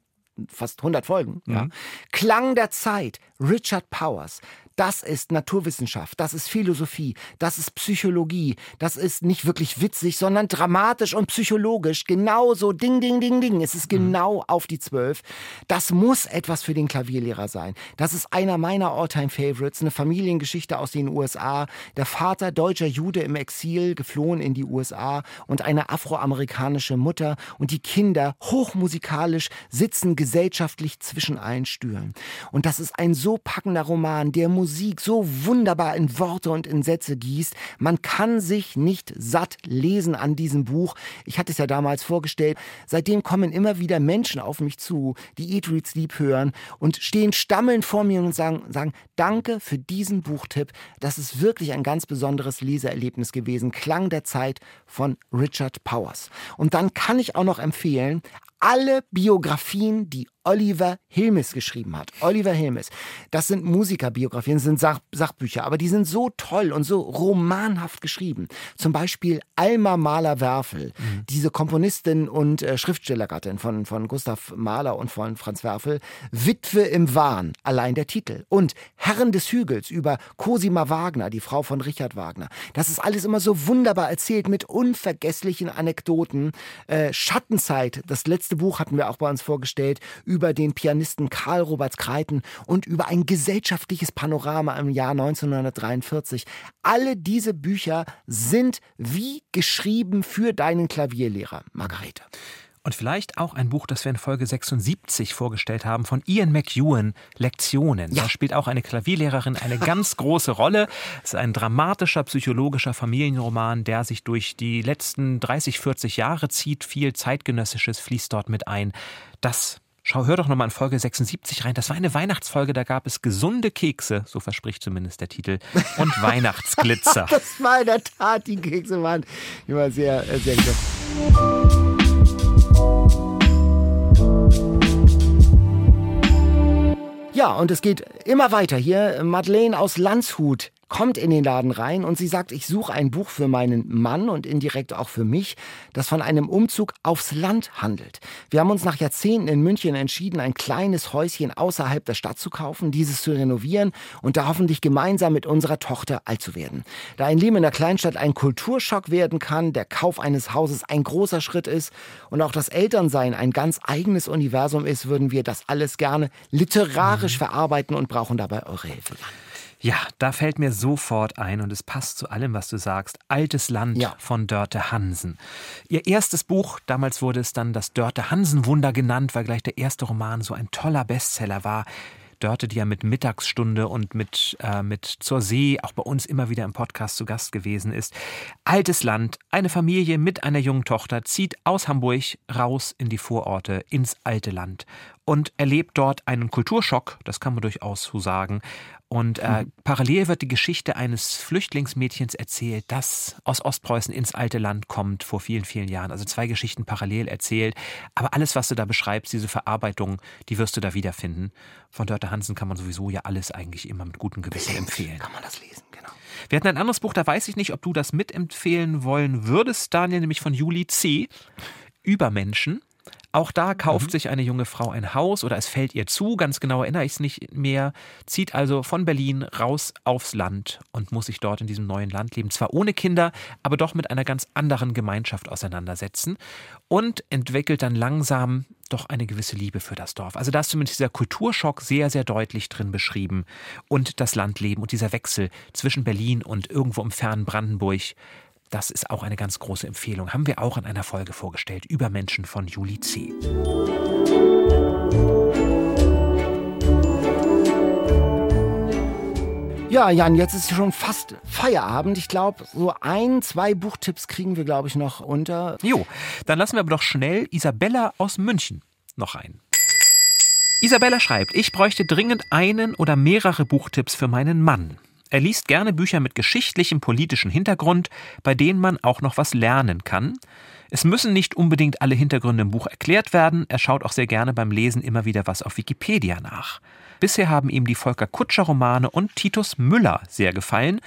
fast 100 Folgen. Ja. Klang der Zeit, Richard Powers. Das ist Naturwissenschaft, das ist Philosophie, das ist Psychologie, das ist nicht wirklich witzig, sondern dramatisch und psychologisch. Genauso, ding, ding, ding, ding. Es ist genau auf die Zwölf. Das muss etwas für den Klavierlehrer sein. Das ist einer meiner All-Time-Favorites, eine Familiengeschichte aus den USA. Der Vater, deutscher Jude im Exil, geflohen in die USA und eine afroamerikanische Mutter und die Kinder, hochmusikalisch, sitzen gesellschaftlich zwischen allen Stühlen. Und das ist ein so packender Roman, der Musik so wunderbar in Worte und in Sätze gießt. Man kann sich nicht satt lesen an diesem Buch. Ich hatte es ja damals vorgestellt. Seitdem kommen immer wieder Menschen auf mich zu, die Eat, Read, Sleep hören und stehen stammelnd vor mir und sagen, sagen, danke für diesen Buchtipp. Das ist wirklich ein ganz besonderes Leseerlebnis gewesen. Klang der Zeit von Richard Powers. Und dann kann ich auch noch empfehlen, alle Biografien, die Oliver Hilmes geschrieben hat. Oliver Hilmes. Das sind Musikerbiografien, das sind Sach Sachbücher, aber die sind so toll und so romanhaft geschrieben. Zum Beispiel Alma Mahler-Werfel, diese Komponistin und äh, Schriftstellergattin von, von Gustav Mahler und von Franz Werfel. Witwe im Wahn, allein der Titel. Und Herren des Hügels über Cosima Wagner, die Frau von Richard Wagner. Das ist alles immer so wunderbar erzählt mit unvergesslichen Anekdoten. Äh, Schattenzeit, das letzte Buch hatten wir auch bei uns vorgestellt, über den Pianisten Karl Robert Kreiten und über ein gesellschaftliches Panorama im Jahr 1943. Alle diese Bücher sind wie geschrieben für deinen Klavierlehrer, Margarete. Und vielleicht auch ein Buch, das wir in Folge 76 vorgestellt haben, von Ian McEwan, Lektionen. Da spielt auch eine Klavierlehrerin eine ganz große Rolle. Es ist ein dramatischer, psychologischer Familienroman, der sich durch die letzten 30, 40 Jahre zieht. Viel Zeitgenössisches fließt dort mit ein. Das Schau, hör doch nochmal in Folge 76 rein. Das war eine Weihnachtsfolge, da gab es gesunde Kekse, so verspricht zumindest der Titel, und Weihnachtsglitzer. Das war in der Tat, die Kekse waren immer sehr, äh, sehr gut. Ja, und es geht immer weiter hier. Madeleine aus Landshut kommt in den Laden rein und sie sagt, ich suche ein Buch für meinen Mann und indirekt auch für mich, das von einem Umzug aufs Land handelt. Wir haben uns nach Jahrzehnten in München entschieden, ein kleines Häuschen außerhalb der Stadt zu kaufen, dieses zu renovieren und da hoffentlich gemeinsam mit unserer Tochter alt zu werden. Da ein Leben in der Kleinstadt ein Kulturschock werden kann, der Kauf eines Hauses ein großer Schritt ist und auch das Elternsein ein ganz eigenes Universum ist, würden wir das alles gerne literarisch verarbeiten und brauchen dabei eure Hilfe. Ja, da fällt mir sofort ein und es passt zu allem, was du sagst. Altes Land von Dörte Hansen. Ihr erstes Buch, damals wurde es dann das Dörte Hansen Wunder genannt, weil gleich der erste Roman so ein toller Bestseller war. Dörte, die ja mit Mittagsstunde und mit, äh, mit Zur See auch bei uns immer wieder im Podcast zu Gast gewesen ist. Altes Land, eine Familie mit einer jungen Tochter zieht aus Hamburg raus in die Vororte, ins alte Land. und erlebt dort einen Kulturschock, das kann man durchaus so sagen. Und äh, Mhm. parallel wird die Geschichte eines Flüchtlingsmädchens erzählt, das aus Ostpreußen ins alte Land kommt vor vielen, vielen Jahren. Also zwei Geschichten parallel erzählt. Aber alles, was du da beschreibst, diese Verarbeitung, die wirst du da wiederfinden. Von Dörte Hansen kann man sowieso ja alles eigentlich immer mit gutem Gewissen empfehlen. Kann man das lesen, genau. Wir hatten ein anderes Buch, da weiß ich nicht, ob du das mitempfehlen wollen würdest, Daniel, nämlich von Juli C. Übermenschen. Auch da kauft Mhm. sich eine junge Frau ein Haus oder es fällt ihr zu, ganz genau erinnere ich es nicht mehr, zieht also von Berlin raus aufs Land und muss sich dort in diesem neuen Land leben. Zwar ohne Kinder, aber doch mit einer ganz anderen Gemeinschaft auseinandersetzen und entwickelt dann langsam doch eine gewisse Liebe für das Dorf. Also da ist zumindest dieser Kulturschock sehr, sehr deutlich drin beschrieben und das Landleben und dieser Wechsel zwischen Berlin und irgendwo im fernen Brandenburg. Das ist auch eine ganz große Empfehlung. Haben wir auch in einer Folge vorgestellt. Übermenschen von Juli C. Ja, Jan, jetzt ist schon fast Feierabend. Ich glaube, so ein, zwei Buchtipps kriegen wir, glaube ich, noch unter. Jo, dann lassen wir aber doch schnell Isabella aus München noch ein. Isabella schreibt, ich bräuchte dringend einen oder mehrere Buchtipps für meinen Mann. Er liest gerne Bücher mit geschichtlichem politischen Hintergrund, bei denen man auch noch was lernen kann. Es müssen nicht unbedingt alle Hintergründe im Buch erklärt werden. Er schaut auch sehr gerne beim Lesen immer wieder was auf Wikipedia nach. Bisher haben ihm die Volker Kutscher Romane und Titus Müller sehr gefallen.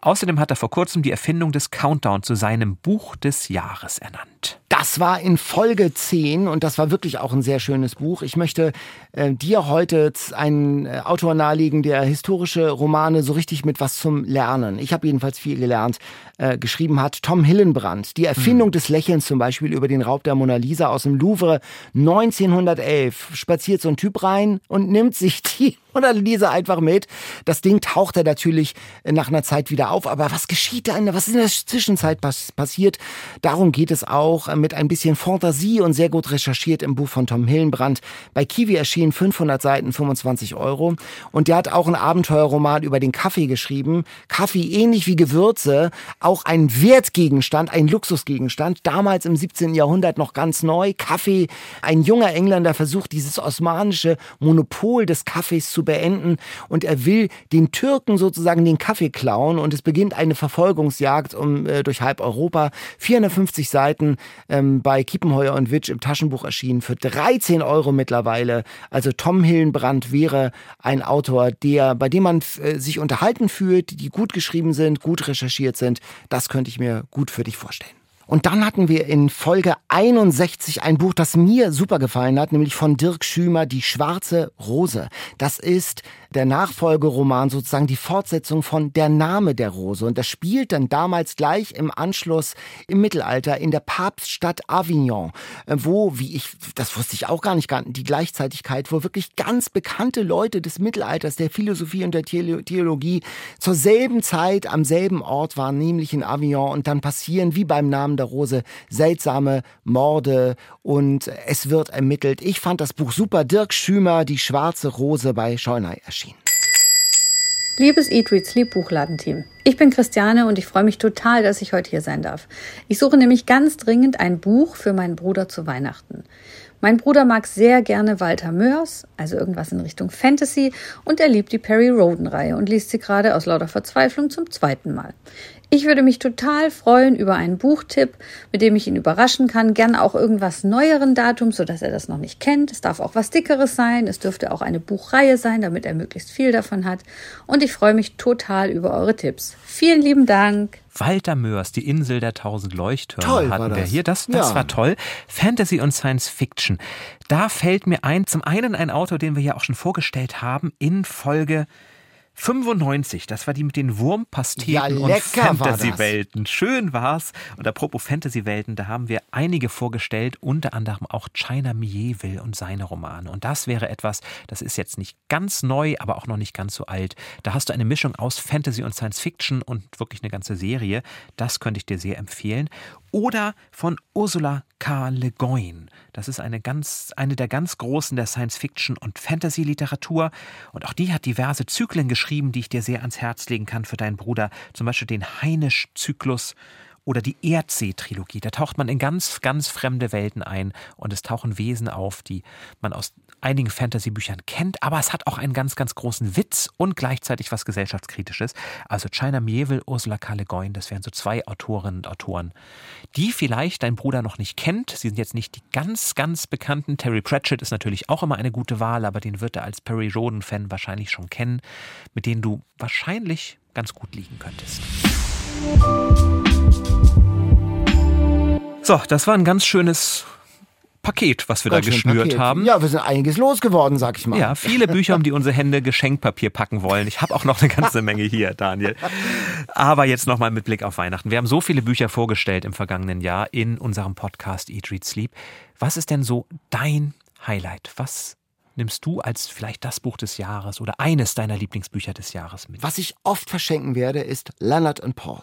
Außerdem hat er vor kurzem die Erfindung des Countdown zu seinem Buch des Jahres ernannt. Das war in Folge 10 und das war wirklich auch ein sehr schönes Buch. Ich möchte äh, dir heute einen äh, Autor nahelegen, der historische Romane so richtig mit was zum Lernen, ich habe jedenfalls viel gelernt, äh, geschrieben hat. Tom Hillenbrand, die Erfindung des Lächelns zum Beispiel über den Raub der Mona Lisa aus dem Louvre 1911. Spaziert so ein Typ rein und nimmt sich die Mona Lisa einfach mit. Das Ding taucht er natürlich äh, nach einer Zeit wieder auf. Aber was geschieht da? In, der- was ist in der Zwischenzeit pass passiert? Darum geht es auch äh, mit ein bisschen Fantasie und sehr gut recherchiert im Buch von Tom Hillenbrand. Bei Kiwi erschienen 500 Seiten, 25 Euro. Und der hat auch einen Abenteuerroman über den Kaffee geschrieben. Kaffee, ähnlich wie Gewürze, auch ein Wertgegenstand, ein Luxusgegenstand. Damals im 17. Jahrhundert noch ganz neu. Kaffee, ein junger Engländer versucht dieses osmanische Monopol des Kaffees zu beenden und er will den Türken sozusagen den Kaffee klauen und es beginnt eine Verfolgungsjagd um, äh, durch halb Europa. 450 Seiten ähm, bei Kiepenheuer und Witsch im Taschenbuch erschienen für 13 Euro mittlerweile. Also Tom Hillenbrand wäre ein Autor, der, bei dem man äh, sich unterhalten fühlt, die gut geschrieben sind, gut recherchiert sind. Das könnte ich mir gut für dich vorstellen. Und dann hatten wir in Folge 61 ein Buch, das mir super gefallen hat, nämlich von Dirk Schümer, Die schwarze Rose. Das ist der Nachfolgeroman, sozusagen die Fortsetzung von Der Name der Rose. Und das spielt dann damals gleich im Anschluss im Mittelalter in der Papststadt Avignon, äh, wo, wie ich, das wusste ich auch gar nicht, die Gleichzeitigkeit, wo wirklich ganz bekannte Leute des Mittelalters, der Philosophie und der Theolo- Theologie zur selben Zeit am selben Ort waren, nämlich in Avignon. Und dann passieren, wie beim Namen der Rose, seltsame Morde und es wird ermittelt. Ich fand das Buch super. Dirk Schümer, Die schwarze Rose bei Scheunay erschienen. Liebes Eat, Read, Sleep Buchladenteam. Ich bin Christiane und ich freue mich total, dass ich heute hier sein darf. Ich suche nämlich ganz dringend ein Buch für meinen Bruder zu Weihnachten. Mein Bruder mag sehr gerne Walter Mörs, also irgendwas in Richtung Fantasy, und er liebt die Perry Roden-Reihe und liest sie gerade aus lauter Verzweiflung zum zweiten Mal. Ich würde mich total freuen über einen Buchtipp, mit dem ich ihn überraschen kann. Gerne auch irgendwas neueren Datums, sodass er das noch nicht kennt. Es darf auch was Dickeres sein. Es dürfte auch eine Buchreihe sein, damit er möglichst viel davon hat. Und ich freue mich total über eure Tipps. Vielen lieben Dank. Walter Mörs, die Insel der tausend Leuchttürme Toll war hatten wir das. hier. Das, das Ja. war toll. Fantasy und Science Fiction. Da fällt mir ein, zum einen ein Autor, den wir ja auch schon vorgestellt haben in Folge 95, das war die mit den Wurmpasteten Ja, und war. Fantasy-Welten. Schön war's. Und apropos Fantasy-Welten, da haben wir einige vorgestellt, unter anderem auch China Mieville und seine Romane. Und das wäre etwas, das ist jetzt nicht ganz neu, aber auch noch nicht ganz so alt. Da hast du eine Mischung aus Fantasy und Science Fiction und wirklich eine ganze Serie. Das könnte ich dir sehr empfehlen. Oder von Ursula K. Le Guin. Das ist eine ganz, eine der ganz großen der Science-Fiction- und Fantasy-Literatur. Und auch die hat diverse Zyklen geschrieben, die ich dir sehr ans Herz legen kann für deinen Bruder. Zum Beispiel den Heinisch-Zyklus oder die Erdsee-Trilogie. Da taucht man in ganz, ganz fremde Welten ein und es tauchen Wesen auf, die man aus einigen Fantasy-Büchern kennt, aber es hat auch einen ganz, ganz großen Witz und gleichzeitig was gesellschaftskritisches. Also China Mieville, Ursula K. Le Guin, das wären so zwei Autorinnen und Autoren, die vielleicht dein Bruder noch nicht kennt. Sie sind jetzt nicht die ganz, ganz bekannten. Terry Pratchett ist natürlich auch immer eine gute Wahl, aber den wird er als Perry Roden-Fan wahrscheinlich schon kennen, mit denen du wahrscheinlich ganz gut liegen könntest. So, das war ein ganz schönes Paket, was wir Ganz da geschnürt Paket. haben. Ja, wir sind einiges losgeworden, sag ich mal. Ja, viele Bücher, um die unsere Hände Geschenkpapier packen wollen. Ich habe auch noch eine ganze Menge hier, Daniel. Aber jetzt nochmal mit Blick auf Weihnachten. Wir haben so viele Bücher vorgestellt im vergangenen Jahr in unserem Podcast Eat, Read, Sleep. Was ist denn so dein Highlight? Was nimmst du als vielleicht das Buch des Jahres oder eines deiner Lieblingsbücher des Jahres mit? Was ich oft verschenken werde, ist Leonard und Paul.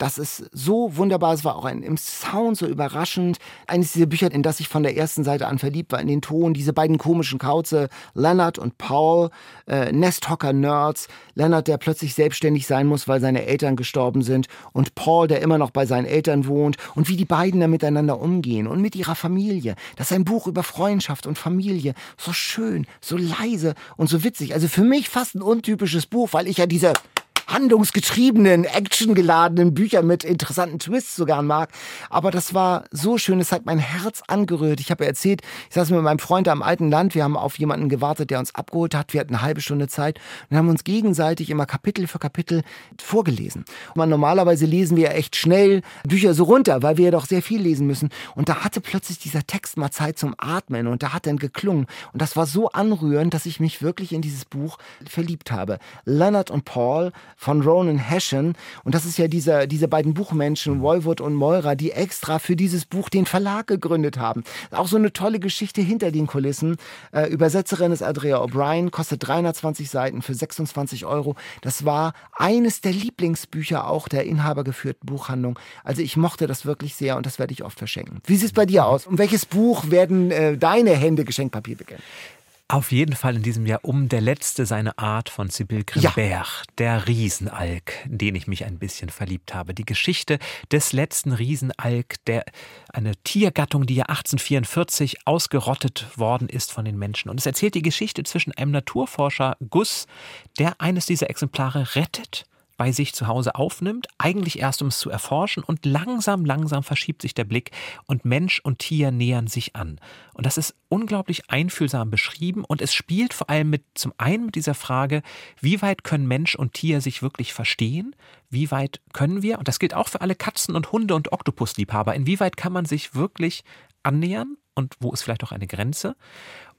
Das ist so wunderbar. Es war auch ein, im Sound so überraschend. Eines dieser Bücher, in das ich von der ersten Seite an verliebt war, in den Ton. Diese beiden komischen Kauze, Leonard und Paul, äh, Nesthocker-Nerds. Leonard, der plötzlich selbstständig sein muss, weil seine Eltern gestorben sind. Und Paul, der immer noch bei seinen Eltern wohnt. Und wie die beiden da miteinander umgehen und mit ihrer Familie. Das ist ein Buch über Freundschaft und Familie. So schön, so leise und so witzig. Also für mich fast ein untypisches Buch, weil ich ja diese handlungsgetriebenen, actiongeladenen Bücher mit interessanten Twists so gern mag. Aber das war so schön, es hat mein Herz angerührt. Ich habe erzählt, ich saß mit meinem Freund am alten Land, wir haben auf jemanden gewartet, der uns abgeholt hat. Wir hatten eine halbe Stunde Zeit und haben uns gegenseitig immer Kapitel für Kapitel vorgelesen. Und normalerweise lesen wir ja echt schnell Bücher so runter, weil wir ja doch sehr viel lesen müssen. Und da hatte plötzlich dieser Text mal Zeit zum Atmen und da hat dann geklungen. Und das war so anrührend, dass ich mich wirklich in dieses Buch verliebt habe. Leonard und Paul von Ronan Hession. Und das ist ja dieser, diese beiden Buchmenschen, Wolwood und Moira, die extra für dieses Buch den Verlag gegründet haben. Auch so eine tolle Geschichte hinter den Kulissen. Äh, Übersetzerin ist Andrea O'Brien, kostet 320 Seiten für 26 Euro. Das war eines der Lieblingsbücher auch der inhabergeführten Buchhandlung. Also ich mochte das wirklich sehr und das werde ich oft verschenken. Wie sieht es bei dir aus? Um welches Buch werden äh, deine Hände Geschenkpapier beginnen? Auf jeden Fall in diesem Jahr um Der Letzte seine Art von Sibylle Grimbert, der Riesenalk, in den ich mich ein bisschen verliebt habe. Die Geschichte des letzten Riesenalk, der eine Tiergattung, die ja 1844 ausgerottet worden ist von den Menschen. Und es erzählt die Geschichte zwischen einem Naturforscher Gus, der eines dieser Exemplare rettet bei sich zu Hause aufnimmt, eigentlich erst um es zu erforschen und langsam, langsam verschiebt sich der Blick und Mensch und Tier nähern sich an. Und das ist unglaublich einfühlsam beschrieben und es spielt vor allem mit, zum einen mit dieser Frage, wie weit können Mensch und Tier sich wirklich verstehen? Wie weit können wir, und das gilt auch für alle Katzen und Hunde und Oktopusliebhaber, inwieweit kann man sich wirklich annähern und wo ist vielleicht auch eine Grenze?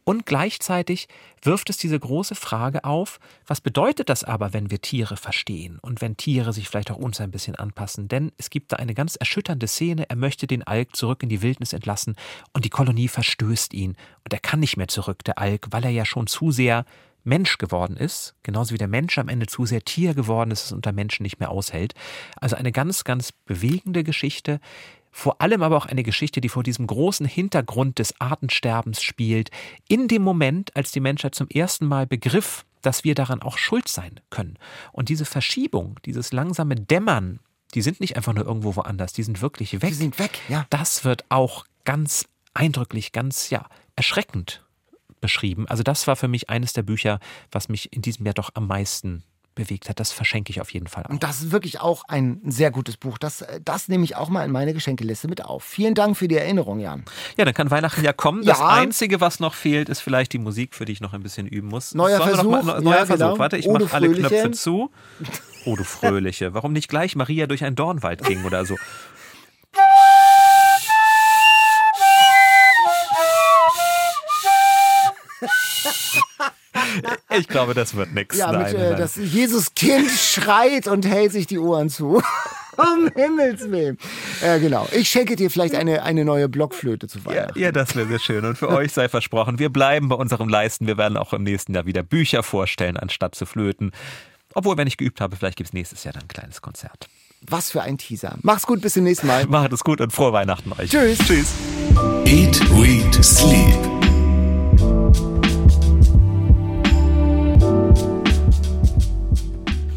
Und gleichzeitig wirft es diese große Frage auf, was bedeutet das aber, wenn wir Tiere verstehen und wenn Tiere sich vielleicht auch uns ein bisschen anpassen? Denn es gibt da eine ganz erschütternde Szene, er möchte den Alk zurück in die Wildnis entlassen und die Kolonie verstößt ihn und er kann nicht mehr zurück, der Alk, weil er ja schon zu sehr Mensch geworden ist, genauso wie der Mensch am Ende zu sehr Tier geworden ist, es unter Menschen nicht mehr aushält. Also eine ganz, ganz bewegende Geschichte, vor allem aber auch eine Geschichte, die vor diesem großen Hintergrund des Artensterbens spielt, in dem Moment, als die Menschheit zum ersten Mal begriff, dass wir daran auch schuld sein können. Und diese Verschiebung, dieses langsame Dämmern, die sind nicht einfach nur irgendwo woanders, die sind wirklich weg. Die sind weg, ja. Das wird auch ganz eindrücklich, ganz ja, erschreckend beschrieben. Also das war für mich eines der Bücher, was mich in diesem Jahr doch am meisten bewegt hat. Das verschenke ich auf jeden Fall auch. Und das ist wirklich auch ein sehr gutes Buch. Das, das nehme ich auch mal in meine Geschenkeliste mit auf. Vielen Dank für die Erinnerung, Jan. Ja, dann kann Weihnachten ja kommen. Das Einzige, was noch fehlt, ist vielleicht die Musik, für die ich noch ein bisschen üben muss. Neuer Sollen Versuch. Mal, neuer Ja, Versuch. genau. Warte, ich Oh, mache alle Fröhliche. Knöpfe zu. Oh, du Fröhliche. Warum nicht gleich Maria durch einen Dornwald ging oder so? Ich glaube, das wird nichts. Ja, mit, nein, äh, nein. das Jesuskind schreit und hält sich die Ohren zu. um Himmels Willen. Ja, genau. Ich schenke dir vielleicht eine, eine neue Blockflöte zu Weihnachten. Ja, das wäre sehr schön. Und für euch sei versprochen, wir bleiben bei unserem Leisten. Wir werden auch im nächsten Jahr wieder Bücher vorstellen, anstatt zu flöten. Obwohl, wenn ich geübt habe, vielleicht gibt es nächstes Jahr dann ein kleines Konzert. Was für ein Teaser. Mach's gut, bis zum nächsten Mal. Macht es gut und frohe Weihnachten euch. Tschüss. Tschüss. Eat, Read, Sleep.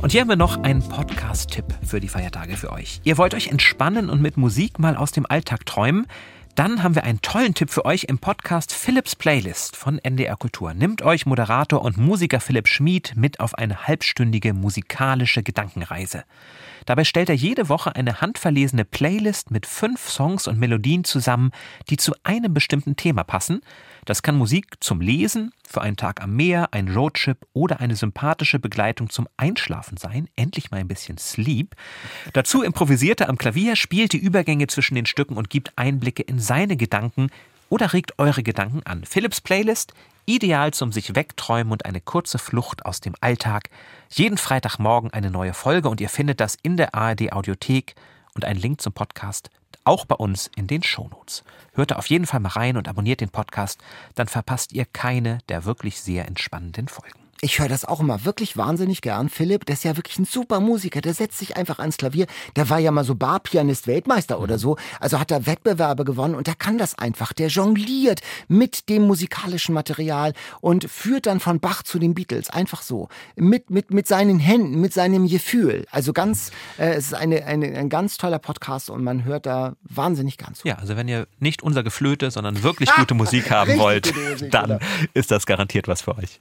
Und hier haben wir noch einen Podcast-Tipp für die Feiertage für euch. Ihr wollt euch entspannen und mit Musik mal aus dem Alltag träumen? Dann haben wir einen tollen Tipp für euch im Podcast Philips Playlist von NDR Kultur. Nimmt euch Moderator und Musiker Philipp Schmid mit auf eine halbstündige musikalische Gedankenreise. Dabei stellt er jede Woche eine handverlesene Playlist mit fünf Songs und Melodien zusammen, die zu einem bestimmten Thema passen. Das kann Musik zum Lesen, für einen Tag am Meer, ein Roadtrip oder eine sympathische Begleitung zum Einschlafen sein. Endlich mal ein bisschen Sleep. Dazu improvisiert er am Klavier, spielt die Übergänge zwischen den Stücken und gibt Einblicke in seine Gedanken oder regt eure Gedanken an. Philips Playlist Ideal zum sich wegträumen und eine kurze Flucht aus dem Alltag. Jeden Freitagmorgen eine neue Folge und ihr findet das in der ARD Audiothek und einen Link zum Podcast auch bei uns in den Shownotes. Hört da auf jeden Fall mal rein und abonniert den Podcast, dann verpasst ihr keine der wirklich sehr entspannenden Folgen. Ich höre das auch immer wirklich wahnsinnig gern. Philipp, der ist ja wirklich ein super Musiker. Der setzt sich einfach ans Klavier. Der war ja mal so Barpianist, Weltmeister oder so. Also hat er Wettbewerbe gewonnen und der kann das einfach. Der jongliert mit dem musikalischen Material und führt dann von Bach zu den Beatles. Einfach so. Mit, mit, mit seinen Händen, mit seinem Gefühl. Also ganz, äh, es ist eine, eine, ein ganz toller Podcast und man hört da wahnsinnig ganz. Ja, also wenn ihr nicht unser Geflöte, sondern wirklich gute Musik haben wollt, dann ist das garantiert was für euch.